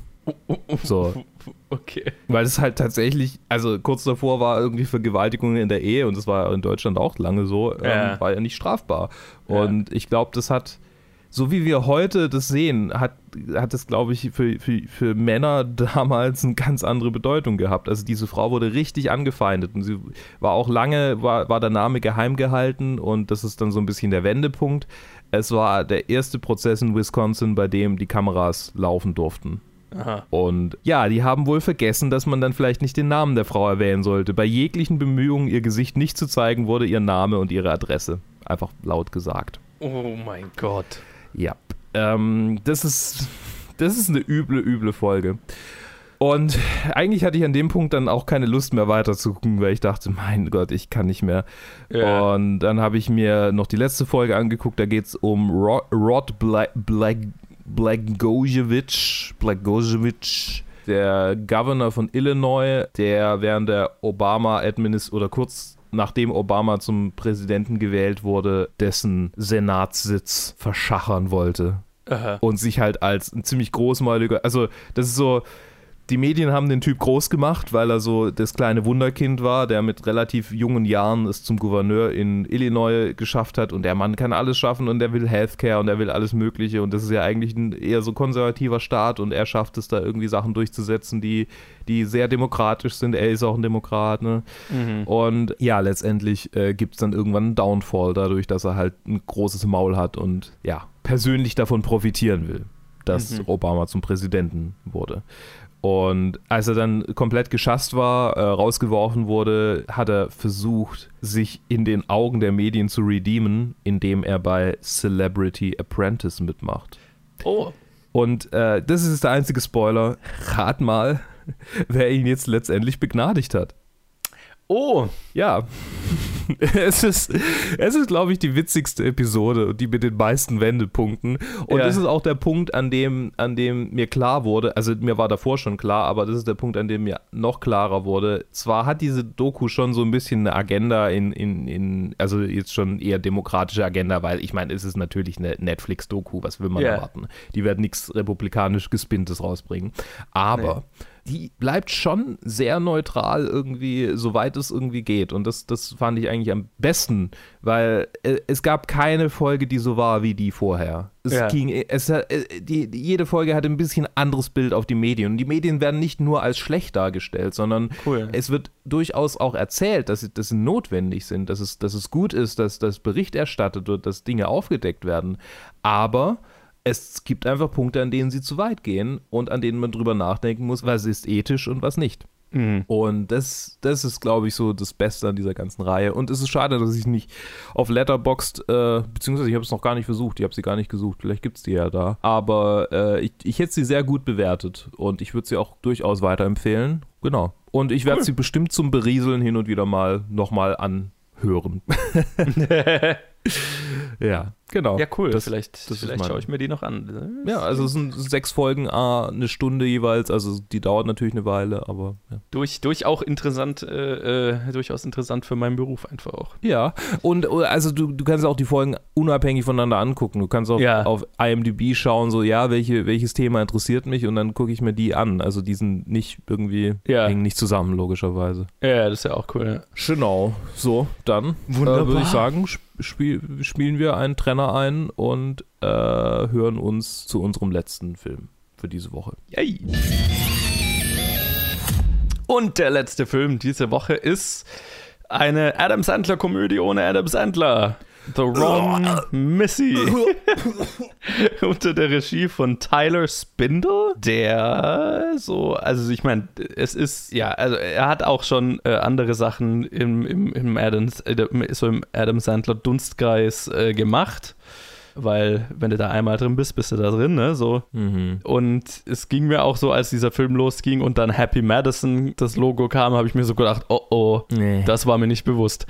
So. Okay. Weil es halt tatsächlich, also kurz davor war irgendwie Vergewaltigung in der Ehe und das war in Deutschland auch lange so, ähm, ja. war ja nicht strafbar. Und ja. ich glaube, das hat so wie wir heute das sehen, hat, hat es, glaube ich, für, für, für Männer damals eine ganz andere Bedeutung gehabt. Also diese Frau wurde richtig angefeindet und sie war auch lange, war, war der Name geheim gehalten und das ist dann so ein bisschen der Wendepunkt. Es war der erste Prozess in Wisconsin, bei dem die Kameras laufen durften. Aha. Und ja, die haben wohl vergessen, dass man dann vielleicht nicht den Namen der Frau erwähnen sollte. Bei jeglichen Bemühungen, ihr Gesicht nicht zu zeigen, wurde ihr Name und ihre Adresse einfach laut gesagt. Oh mein Gott. Ja. Ähm, das ist. Das ist eine üble, üble Folge. Und eigentlich hatte ich an dem Punkt dann auch keine Lust mehr weiter zu gucken, weil ich dachte, mein Gott, ich kann nicht mehr. Ja. Und dann habe ich mir noch die letzte Folge angeguckt, da geht es um Rod, Rod Black, Black, Blagojevich, Blagojevich, der Governor von Illinois, der während der Obama-Administration oder kurz nachdem Obama zum Präsidenten gewählt wurde, dessen Senatssitz verschachern wollte. Aha. Und sich halt als ein ziemlich großmäuliger, also das ist so, die Medien haben den Typ groß gemacht, weil er so das kleine Wunderkind war, der mit relativ jungen Jahren es zum Gouverneur in Illinois geschafft hat und der Mann kann alles schaffen und der will Healthcare und er will alles Mögliche und das ist ja eigentlich ein eher so konservativer Staat und er schafft es da irgendwie Sachen durchzusetzen, die, die sehr demokratisch sind. Er ist auch ein Demokrat, ne? Mhm. Und ja, letztendlich äh, gibt es dann irgendwann einen Downfall dadurch, dass er halt ein großes Maul hat und ja, persönlich davon profitieren will dass mhm. Obama zum Präsidenten wurde. Und als er dann komplett geschasst war, äh, rausgeworfen wurde, hat er versucht, sich in den Augen der Medien zu redeemen, indem er bei Celebrity Apprentice mitmacht. Oh. Und äh, das ist der einzige Spoiler. Rat mal, wer ihn jetzt letztendlich begnadigt hat. Oh. Ja. es ist, es ist glaube ich, die witzigste Episode und die mit den meisten Wendepunkten. Und ja. das ist auch der Punkt, an dem, an dem mir klar wurde, also mir war davor schon klar, aber das ist der Punkt, an dem mir noch klarer wurde. Zwar hat diese Doku schon so ein bisschen eine Agenda in, in, in also jetzt schon eher demokratische Agenda, weil ich meine, es ist natürlich eine Netflix-Doku, was will man ja. erwarten? Die werden nichts republikanisch Gespinntes rausbringen. Aber. Nee die bleibt schon sehr neutral irgendwie, soweit es irgendwie geht. Und das, das fand ich eigentlich am besten, weil äh, es gab keine Folge, die so war wie die vorher. Es ja. ging, es, äh, die, jede Folge hat ein bisschen anderes Bild auf die Medien. Und die Medien werden nicht nur als schlecht dargestellt, sondern cool. es wird durchaus auch erzählt, dass, sie notwendig sind, dass es, dass es gut ist, dass das Bericht erstattet wird, dass Dinge aufgedeckt werden. Aber es gibt einfach Punkte, an denen sie zu weit gehen und an denen man drüber nachdenken muss, was ist ethisch und was nicht. Mhm. Und das, das ist, glaube ich, so das Beste an dieser ganzen Reihe. Und es ist schade, dass ich nicht auf Letterboxd, äh, beziehungsweise ich habe es noch gar nicht versucht, ich habe sie gar nicht gesucht, vielleicht gibt es die ja da. Aber äh, ich, ich hätte sie sehr gut bewertet und ich würde sie auch durchaus weiterempfehlen. Genau. Und ich werde cool. sie bestimmt zum Berieseln hin und wieder mal nochmal anhören. ja, genau. Ja, cool. Das, vielleicht das vielleicht schaue ich mir die noch an. ja, also es sind sechs Folgen, ah, eine Stunde jeweils. Also die dauert natürlich eine Weile, aber ja. Durch, durch auch interessant, äh, äh, durchaus interessant für meinen Beruf einfach auch. Ja, und äh, also du, du kannst auch die Folgen unabhängig voneinander angucken. Du kannst auch Ja. auf IMDb schauen, so ja, welche, welches Thema interessiert mich und dann gucke ich mir die an. Also die sind nicht irgendwie, Ja. hängen nicht zusammen, logischerweise. Ja, das ist ja auch cool. Ja. Genau, so, dann Wunderbar. äh, würde ich sagen, spiel, spielen wir einen Trenner ein und äh, hören uns zu unserem letzten Film für diese Woche. Yay. Und der letzte Film diese Woche ist eine Adam Sandler-Komödie ohne Adam Sandler. The Wrong Missy. Unter der Regie von Tyler Spindle, der so, also ich meine, es ist, ja, also er hat auch schon äh, andere Sachen im, im, im, Adams, äh, so im Adam Sandler Dunstkreis äh, gemacht. Weil, wenn du da einmal drin bist, bist du da drin, ne? So. Mhm. Und es ging mir auch so, als dieser Film losging und dann Happy Madison das Logo kam, habe ich mir so gedacht, oh oh, Nee. das war mir nicht bewusst.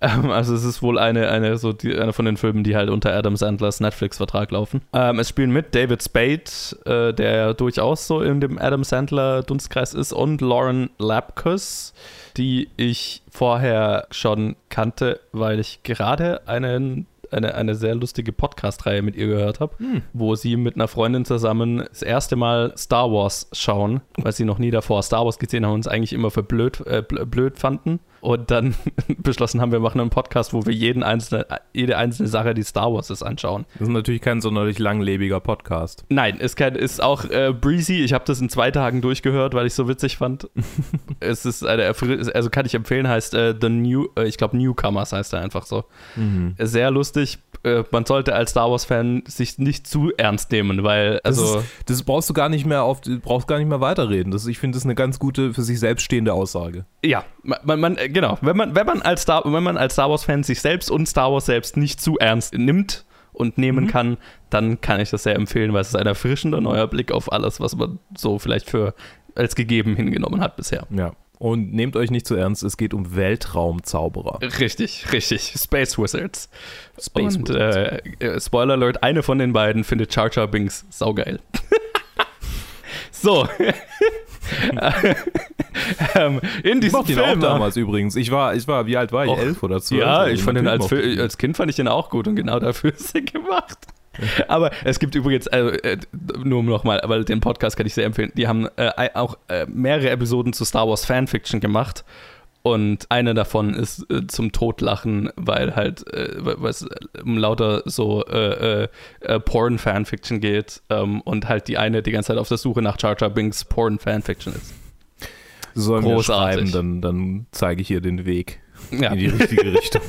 Ähm, also es ist wohl eine, eine, so die, eine von den Filmen, die halt unter Adam Sandlers Netflix-Vertrag laufen. Ähm, es spielen mit David Spade, äh, der durchaus so in dem Adam Sandler Dunstkreis ist, und Lauren Lapkus, die ich vorher schon kannte, weil ich gerade einen eine, eine sehr lustige Podcast-Reihe mit ihr gehört habe, wo sie mit einer Freundin zusammen das erste Mal Star Wars schauen, weil sie noch nie davor Star Wars gesehen haben und es eigentlich immer für blöd, äh, bl- blöd fanden. Und dann beschlossen haben, wir machen einen Podcast, wo wir jeden einzelne, jede einzelne Sache, die Star Wars ist, anschauen. Das ist natürlich kein sonderlich langlebiger Podcast. Nein, ist, kein, ist auch äh, breezy. Ich habe das in zwei Tagen durchgehört, weil ich so witzig fand. es ist eine, also kann ich empfehlen, heißt äh, The New, äh, ich glaube Newcomers heißt er einfach so. Sehr lustig. Äh, man sollte als Star Wars-Fan sich nicht zu ernst nehmen, weil, Das, also, ist, das brauchst du gar nicht mehr auf, brauchst gar nicht mehr weiterreden. Das, ich finde, das ist eine ganz gute, für sich selbst stehende Aussage. ja, man, man, äh, genau, wenn man, wenn man als Star, wenn man als Star Wars-Fan sich selbst und Star Wars selbst nicht zu ernst nimmt und nehmen kann, dann kann ich das sehr empfehlen, weil es ist ein erfrischender neuer Blick auf alles, was man so vielleicht für als gegeben hingenommen hat bisher. Ja. Und nehmt euch nicht zu ernst, es geht um Weltraumzauberer. Richtig, richtig. Space Wizards. Space und Wizards. Äh, äh, Spoiler Alert, eine von den beiden findet Jar Jar Binks saugeil. so. ähm, in Ich diesem mochte ihn auch Film. damals übrigens. Ich war, ich war, wie alt war ich? Och, Elf oder zwölf? Ja, ich fand den als, ich als Kind fand ich den auch gut und genau dafür ist er gemacht. Aber es gibt übrigens, also, äh, nur nochmal, aber den Podcast kann ich sehr empfehlen. Die haben äh, auch äh, mehrere Episoden zu Star Wars Fanfiction gemacht. Und eine davon ist äh, zum Totlachen, weil halt, äh, weil es um lauter so äh, äh, äh, Porn-Fanfiction geht ähm, und halt die eine die ganze Zeit auf der Suche nach Jar Jar Binks Porn-Fanfiction ist. Sollen Großartig. schreiben, dann, dann zeige ich ihr den Weg Ja. in die richtige Richtung.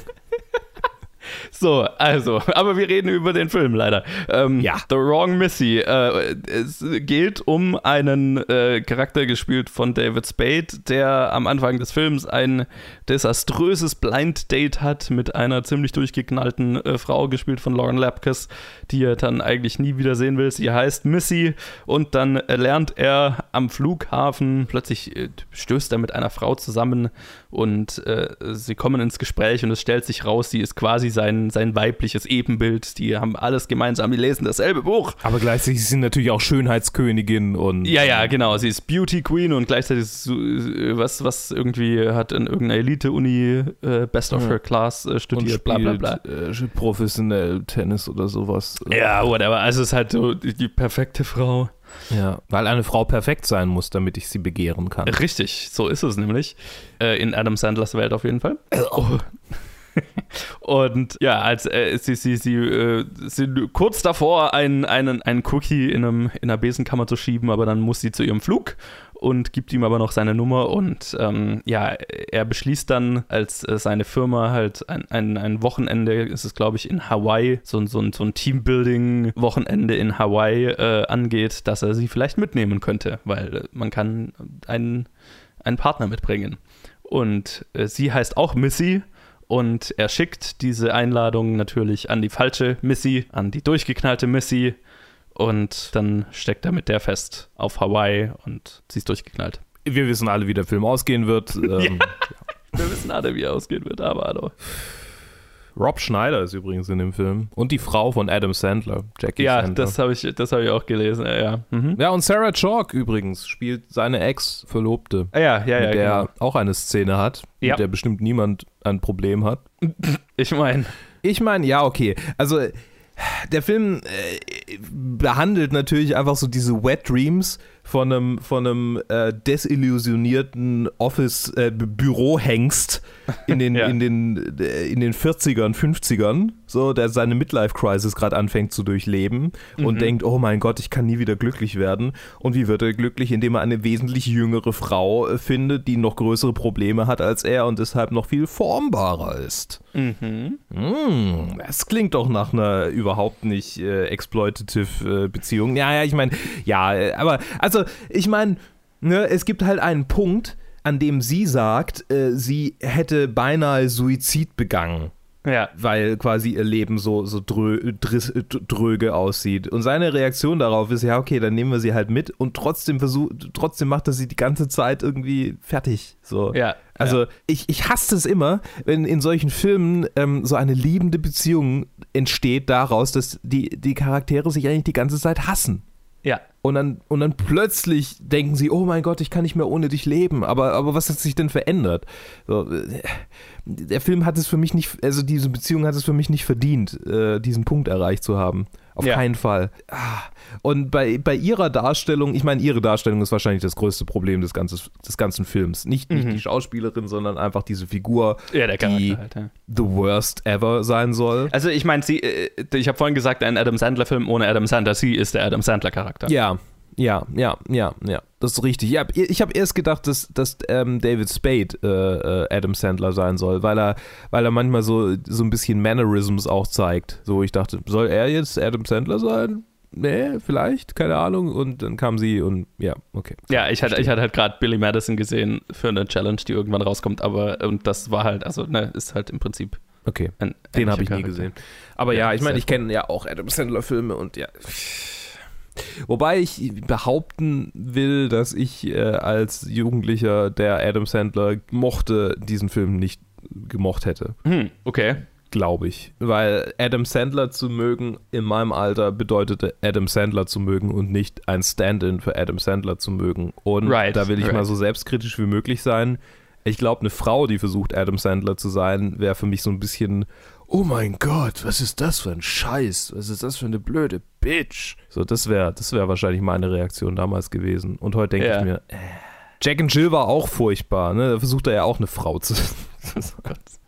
So, also, aber wir reden über den Film leider. Ähm, Ja. The Wrong Missy. Äh, es geht um einen äh, Charakter gespielt von David Spade, der am Anfang des Films ein desaströses Blind Date hat mit einer ziemlich durchgeknallten äh, Frau, gespielt von Lauren Lapkus, die er dann eigentlich nie wieder sehen will. Sie heißt Missy und dann äh, lernt er am Flughafen, plötzlich äh, stößt er mit einer Frau zusammen und äh, sie kommen ins Gespräch und es stellt sich raus, sie ist quasi sein, sein weibliches Ebenbild. Die haben alles gemeinsam, die lesen dasselbe Buch. Aber gleichzeitig ist sie natürlich auch Schönheitskönigin und. Ja, ja, genau. Sie ist Beauty Queen und gleichzeitig ist äh, was, was irgendwie hat in irgendeiner Elite-Uni äh, Best of Ja. Her Class äh, und studiert, bla bla bla. spielt, Äh, professionell Tennis oder sowas. Ja, whatever. Also es ist halt so die, die perfekte Frau. ja. Weil eine Frau perfekt sein muss, damit ich sie begehren kann. Richtig, so ist es nämlich. Äh, in Adam Sandlers Welt auf jeden Fall. Oh. Und ja, als äh, sie, sie, sie äh, sind kurz davor, einen, einen, einen Cookie in, einem, in einer Besenkammer zu schieben, aber dann muss sie zu ihrem Flug und gibt ihm aber noch seine Nummer und ähm, ja, er beschließt dann, als äh, seine Firma halt ein, ein, ein Wochenende, ist es glaube ich in Hawaii, so, ein- so so ein Teambuilding-Wochenende in Hawaii äh, angeht, dass er sie vielleicht mitnehmen könnte, weil man kann einen, einen Partner mitbringen. Und äh, sie heißt auch Missy und er schickt diese Einladung natürlich an die falsche Missy, an die durchgeknallte Missy und dann steckt er mit der fest auf Hawaii und sie ist durchgeknallt. Wir wissen alle, wie der Film ausgehen wird. Ähm, Wir wissen alle, wie er ausgehen wird, aber hallo. Rob Schneider ist übrigens in dem Film. Und die Frau von Adam Sandler, Jackie Ja, Sandler. das habe ich, das hab ich auch gelesen. Ja, ja. Mhm. ja, und Sarah Chalk übrigens spielt seine Ex-Verlobte, Ah, ja, ja, ja. mit der genau. auch eine Szene hat, Ja. mit der bestimmt niemand ein Problem hat. Ich meine, Ich meine, ja, okay. Also der Film äh, behandelt natürlich einfach so diese Wet Dreams von einem, von einem äh, desillusionierten Office-Bürohengst in, den, Ja. in, den, äh, in den 40ern, 50ern, so, der seine Midlife-Crisis gerade anfängt zu durchleben und Mhm. denkt, oh mein Gott, ich kann nie wieder glücklich werden. Und wie wird er glücklich? Indem er eine wesentlich jüngere Frau äh, findet, die noch größere Probleme hat als er und deshalb noch viel formbarer ist. mhm. Mm, das klingt doch nach einer überhaupt nicht äh, exploitative äh, Beziehung. Ja, ja, ich meine, ja, äh, aber also, ich meine, ne, es gibt halt einen Punkt, an dem sie sagt, äh, sie hätte beinahe Suizid begangen. Ja, Weil quasi ihr Leben so, so drö, driss, dröge aussieht. Und seine Reaktion darauf ist, ja, okay, dann nehmen wir sie halt mit und trotzdem versucht, trotzdem macht er sie die ganze Zeit irgendwie fertig. So. ja. Also ich, ich hasse es immer, wenn in solchen Filmen ähm, so eine liebende Beziehung entsteht daraus, dass die, die Charaktere sich eigentlich die ganze Zeit hassen. Ja. Und dann, und dann plötzlich denken sie, oh mein Gott, ich kann nicht mehr ohne dich leben. Aber, aber was hat sich denn verändert? So, äh, der Film hat es für mich nicht, also diese Beziehung hat es für mich nicht verdient, äh, diesen Punkt erreicht zu haben. Auf Ja. keinen Fall. Ah. Und bei, bei ihrer Darstellung, ich meine, ihre Darstellung ist wahrscheinlich das größte Problem des, ganzes, des ganzen Films. Nicht, nicht Mhm. die Schauspielerin, sondern einfach diese Figur, Ja, der die halt, ja. the worst ever sein soll. Also ich meine, sie, äh, ich habe vorhin gesagt, ein Adam Sandler-Film ohne Adam Sandler. Sie ist der Adam Sandler-Charakter. Ja, ja, ja, ja, ja, das ist richtig. Ja, ich habe erst gedacht, dass, dass ähm, David Spade äh, äh, Adam Sandler sein soll, weil er, weil er manchmal so, so ein bisschen Mannerisms auch zeigt. So, ich dachte, soll er jetzt Adam Sandler sein? Nee, vielleicht, keine Ahnung. Und dann kam sie und ja, okay. Ja, ich hatte, ich hatte halt gerade Billy Madison gesehen für eine Challenge, die irgendwann rauskommt, aber und das war halt, also ne, ist halt im Prinzip Okay, ein den habe ich ähnlicher nie Charakter. gesehen. Aber ja, Ja, ich meine, ich kenne ja auch Adam Sandler Filme und ja. Wobei ich behaupten will, dass ich äh, als Jugendlicher, der Adam Sandler mochte, diesen Film nicht gemocht hätte. Hm, okay. Glaube ich. Weil Adam Sandler zu mögen in meinem Alter bedeutete Adam Sandler zu mögen und nicht ein Stand-in für Adam Sandler zu mögen. Und Right, da will ich right. mal so selbstkritisch wie möglich sein. Ich glaube, eine Frau, die versucht, Adam Sandler zu sein, wäre für mich so ein bisschen, oh mein Gott, was ist das für ein Scheiß? Was ist das für eine blöde Bitch? So, das wäre das wär wahrscheinlich meine Reaktion damals gewesen. Und heute denke Ja. ich mir, äh. Jack and Jill war auch furchtbar, ne? Da versucht er ja auch eine Frau zu.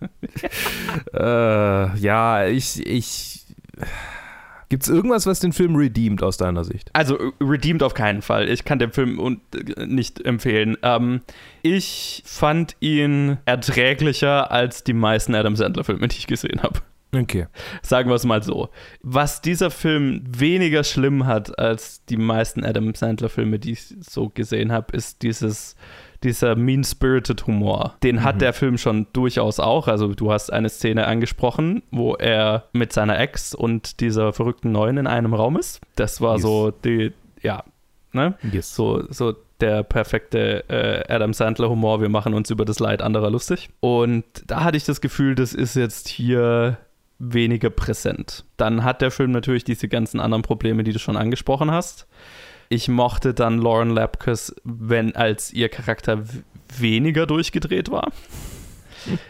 äh, ja, ich, ich. Gibt's irgendwas, was den Film redeemt aus deiner Sicht? Also äh, redeemed auf keinen Fall. Ich kann den Film äh, nicht empfehlen. Ähm, ich fand ihn erträglicher als die meisten Adam Sandler-Filme, die ich gesehen habe. Okay. Sagen wir es mal so. Was dieser Film weniger schlimm hat als die meisten Adam Sandler-Filme, die ich so gesehen habe, ist dieses, dieser mean-spirited Humor. Den hat Mhm. der Film schon durchaus auch. Also du hast eine Szene angesprochen, wo er mit seiner Ex und dieser verrückten Neuen in einem Raum ist. Das war Yes. so die, ja, ne? Yes. So, so der perfekte äh, Adam Sandler-Humor. Wir machen uns über das Leid anderer lustig. Und da hatte ich das Gefühl, das ist jetzt hier weniger präsent. Dann hat der Film natürlich diese ganzen anderen Probleme, die du schon angesprochen hast. Ich mochte dann Lauren Lapkus, wenn als ihr Charakter weniger durchgedreht war.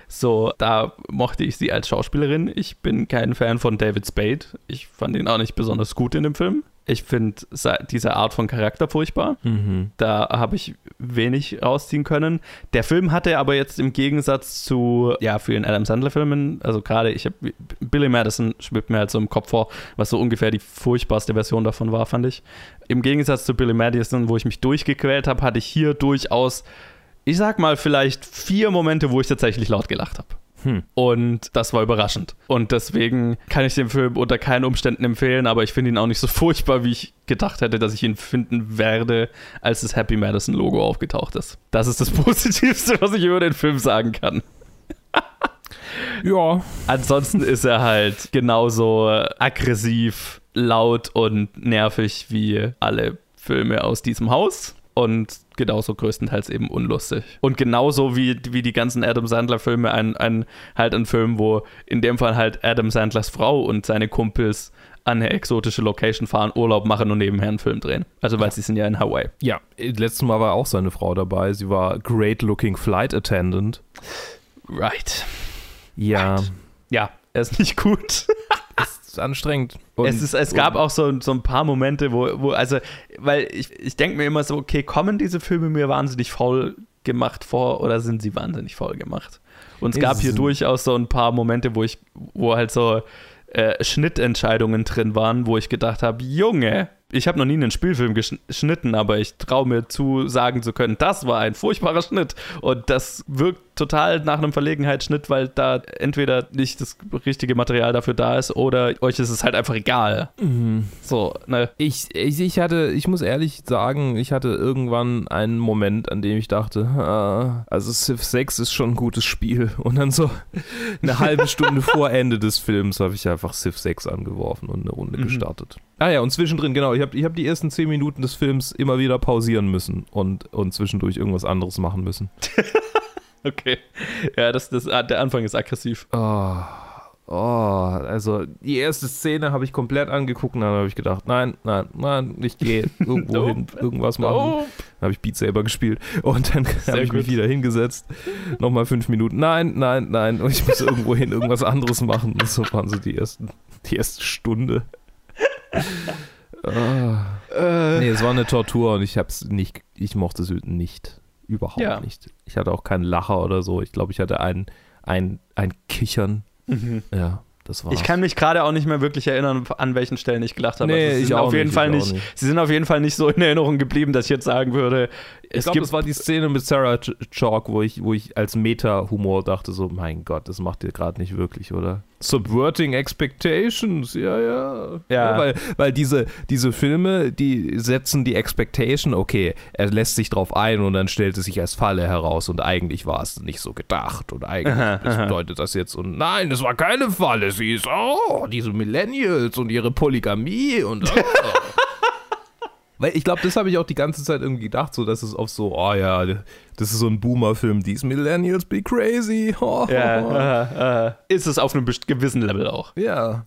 So, da mochte ich sie als Schauspielerin. Ich bin kein Fan von David Spade. Ich fand ihn auch nicht besonders gut in dem Film. Ich finde diese Art von Charakter furchtbar. Mhm. Da habe ich wenig rausziehen können. Der Film hatte aber jetzt im Gegensatz zu ja, vielen Adam Sandler-Filmen, also gerade ich habe Billy Madison schwebt mir halt so im Kopf vor, was so ungefähr die furchtbarste Version davon war, fand ich. Im Gegensatz zu Billy Madison, wo ich mich durchgequält habe, hatte ich hier durchaus, ich sag mal, vielleicht vier Momente, wo ich tatsächlich laut gelacht habe. Hm. Und das war überraschend. Und deswegen kann ich den Film unter keinen Umständen empfehlen, aber ich finde ihn auch nicht so furchtbar, wie ich gedacht hätte, dass ich ihn finden werde, als das Happy Madison Logo aufgetaucht ist. Das ist das Positivste, was ich über den Film sagen kann. Ja. Ansonsten ist er halt genauso aggressiv, laut und nervig wie alle Filme aus diesem Haus. Und genauso größtenteils eben unlustig. Und genauso wie, wie die ganzen Adam Sandler-Filme, ein, ein, halt ein Film, wo in dem Fall halt Adam Sandlers Frau und seine Kumpels an eine exotische Location fahren, Urlaub machen und nebenher einen Film drehen. Also weil sie sind ja in Hawaii. Ja, letztes Mal war auch seine Frau dabei. Sie war Great Looking Flight Attendant. Right. Ja. Right. Ja, er ist nicht gut. Ist anstrengend. Und, es, ist, es gab auch so, so ein paar Momente, wo, wo also, weil ich, ich denke mir immer so, okay, kommen diese Filme mir wahnsinnig faul gemacht vor oder sind sie wahnsinnig faul gemacht? Und es gab hier durchaus so ein paar Momente, wo ich, wo halt so äh, Schnittentscheidungen drin waren, wo ich gedacht habe, Junge, ich habe noch nie einen Spielfilm geschnitten, aber ich traue mir zu, sagen zu können, das war ein furchtbarer Schnitt. Und das wirkt total nach einem Verlegenheitsschnitt, weil da entweder nicht das richtige Material dafür da ist oder euch ist es halt einfach egal. Mhm. So, ne? Ich, ich, ich hatte, ich muss ehrlich sagen, ich hatte irgendwann einen Moment, an dem ich dachte, ah, also Civ 6 ist schon ein gutes Spiel. Und dann so eine halbe Stunde vor Ende des Films habe ich einfach Civ 6 angeworfen und eine Runde mhm. gestartet. Ah ja, und zwischendrin, genau, ich habe ich hab die ersten zehn Minuten des Films immer wieder pausieren müssen und, und zwischendurch irgendwas anderes machen müssen. okay. Ja, das, das, der Anfang ist aggressiv. Oh, oh, also die erste Szene habe ich komplett angeguckt und dann habe ich gedacht, nein, nein, nein, ich gehe irgendwo nope. hin, irgendwas machen. Nope. Dann habe ich Beat Saber gespielt und dann habe ich mich wieder hingesetzt. Nochmal fünf Minuten, nein, nein, nein, und ich muss irgendwo hin, irgendwas anderes machen. Und so waren so die, ersten, die erste Stunde. oh. äh. Nee, es war eine Tortur und ich hab's nicht, ich mochte es nicht. Überhaupt ja. nicht. Ich hatte auch keinen Lacher oder so. Ich glaube, ich hatte ein, ein, ein Kichern. Mhm. Ja. Das ich kann mich gerade auch nicht mehr wirklich erinnern, an welchen Stellen ich gelacht habe. Nee, also sie, sind auf jeden nicht, Fall nicht, nicht, sie sind auf jeden Fall nicht so in Erinnerung geblieben, dass ich jetzt sagen würde, ich glaube, das war die Szene mit Sarah Chalk, wo ich, wo ich als Meta-Humor dachte, so, mein Gott, das macht ihr gerade nicht wirklich, oder? Subverting Expectations, ja, ja. Ja, ja weil, weil diese, diese Filme, die setzen die Expectation, okay, er lässt sich drauf ein und dann stellt es sich als Falle heraus und eigentlich war es nicht so gedacht und eigentlich aha, aha. bedeutet das jetzt und nein, das war keine Falle, sie ist, oh, diese Millennials und ihre Polygamie und oh. Weil ich glaube, das habe ich auch die ganze Zeit irgendwie gedacht, so dass es auf so, oh ja, das ist so ein Boomer-Film, these Millennials be crazy. Oh, ja, uh, uh, ist es auf einem gewissen Level auch. Ja.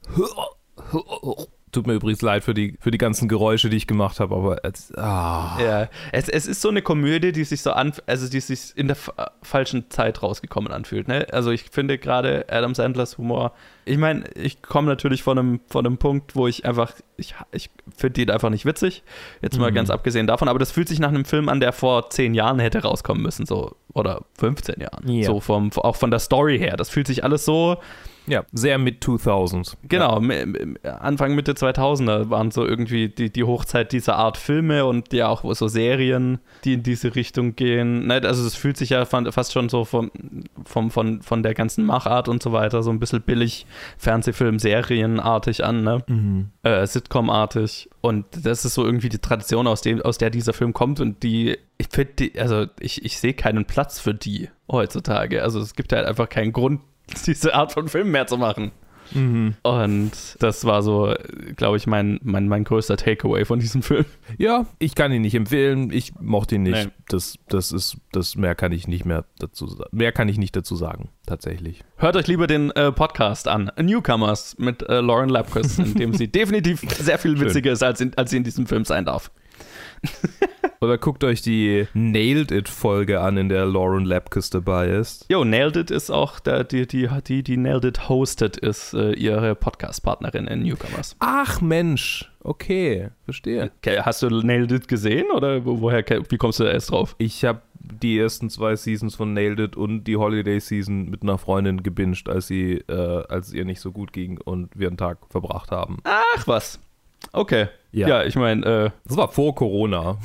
Tut mir übrigens leid für die, für die ganzen Geräusche, die ich gemacht habe, aber es, ah. ja, es, es ist so eine Komödie, die sich so an, also die sich in der falschen Zeit rausgekommen anfühlt. Ne? Also ich finde gerade Adam Sandlers Humor, ich meine, ich komme natürlich von einem, von einem Punkt, wo ich einfach, ich, ich finde den einfach nicht witzig. Jetzt mal mhm. ganz abgesehen davon, aber das fühlt sich nach einem Film an, der vor zehn Jahren hätte rauskommen müssen, so oder 15 Jahren. Yeah. So vom, auch von der Story her. Das fühlt sich alles so ja, sehr mit 2000s. Genau, ja. Anfang Mitte 2000er waren so irgendwie die, die Hochzeit dieser Art Filme und ja auch so Serien, die in diese Richtung gehen. Ne, also es fühlt sich ja fast schon so vom, vom, von, von der ganzen Machart und so weiter so ein bisschen billig Fernsehfilm, Serienartig an, ne? Mhm. Äh, Sitcom-artig. Und das ist so irgendwie die Tradition, aus, dem, aus der dieser Film kommt und die, ich finde, also ich, ich sehe keinen Platz für die heutzutage. Also es gibt halt einfach keinen Grund, diese Art von Film mehr zu machen. Mhm. Und das war so, glaube ich, mein, mein, mein größter Takeaway von diesem Film. Ja, ich kann ihn nicht empfehlen. Ich mochte ihn nicht. Nee. Das, das ist, das mehr kann ich nicht mehr dazu sagen. Mehr kann ich nicht dazu sagen, tatsächlich. Hört euch lieber den äh, Podcast an. Newcomers mit äh, Lauren Lapkus, in dem sie definitiv sehr viel witziger ist, als, in, als sie in diesem Film sein darf. Oder guckt euch die Nailed It-Folge an, in der Lauren Lapkus dabei ist. Jo, Nailed It ist auch der, die, die, die, die Nailed It hostet, ist äh, ihre Podcast-Partnerin in Newcomers. Ach Mensch, okay, verstehe. Okay, hast du Nailed It gesehen oder woher, wie kommst du da erst drauf? Ich habe die ersten zwei Seasons von Nailed It und die Holiday Season mit einer Freundin gebinged, als sie, äh, als es ihr nicht so gut ging und wir einen Tag verbracht haben. Ach was. Okay. Ja, ja ich meine, äh, das war vor Corona.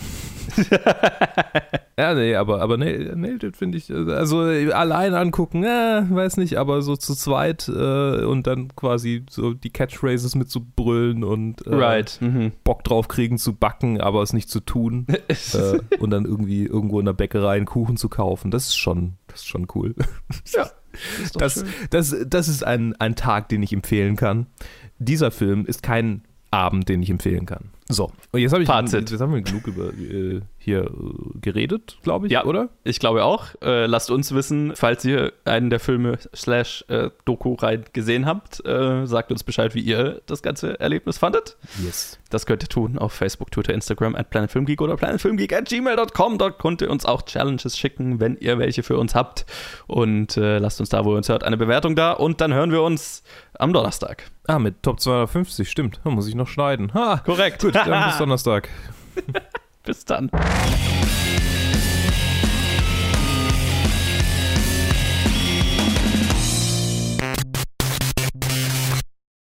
ja, nee, aber, aber Nailed It finde ich, also allein angucken, äh, weiß nicht, aber so zu zweit äh, und dann quasi so die Catchphrases mit zu brüllen und äh, right. mhm. Bock drauf kriegen zu backen, aber es nicht zu tun äh, und dann irgendwie irgendwo in der Bäckerei einen Kuchen zu kaufen, das ist schon, das ist schon cool. Ja. Das, das, das ist ein, ein Tag, den ich empfehlen kann. Dieser Film ist kein Abend, den ich empfehlen kann. So, und jetzt, hab ich, Fazit. jetzt haben wir genug über äh, hier äh, geredet, glaube ich, Ja. oder? Ich glaube auch. Äh, lasst uns wissen, falls ihr einen der Filme slash äh, Doku rein gesehen habt. Äh, sagt uns Bescheid, wie ihr das ganze Erlebnis fandet. Yes. Das könnt ihr tun auf Facebook, Twitter, Instagram, at planetfilmgeek oder planetfilmgeek at gmail.com. Dort könnt ihr uns auch Challenges schicken, wenn ihr welche für uns habt. Und äh, lasst uns da, wo ihr uns hört, eine Bewertung da. Und dann hören wir uns am Donnerstag. Ah, mit Top 250, stimmt. Da muss ich noch schneiden. Ha, Korrekt. gut, dann bis Donnerstag. Bis dann.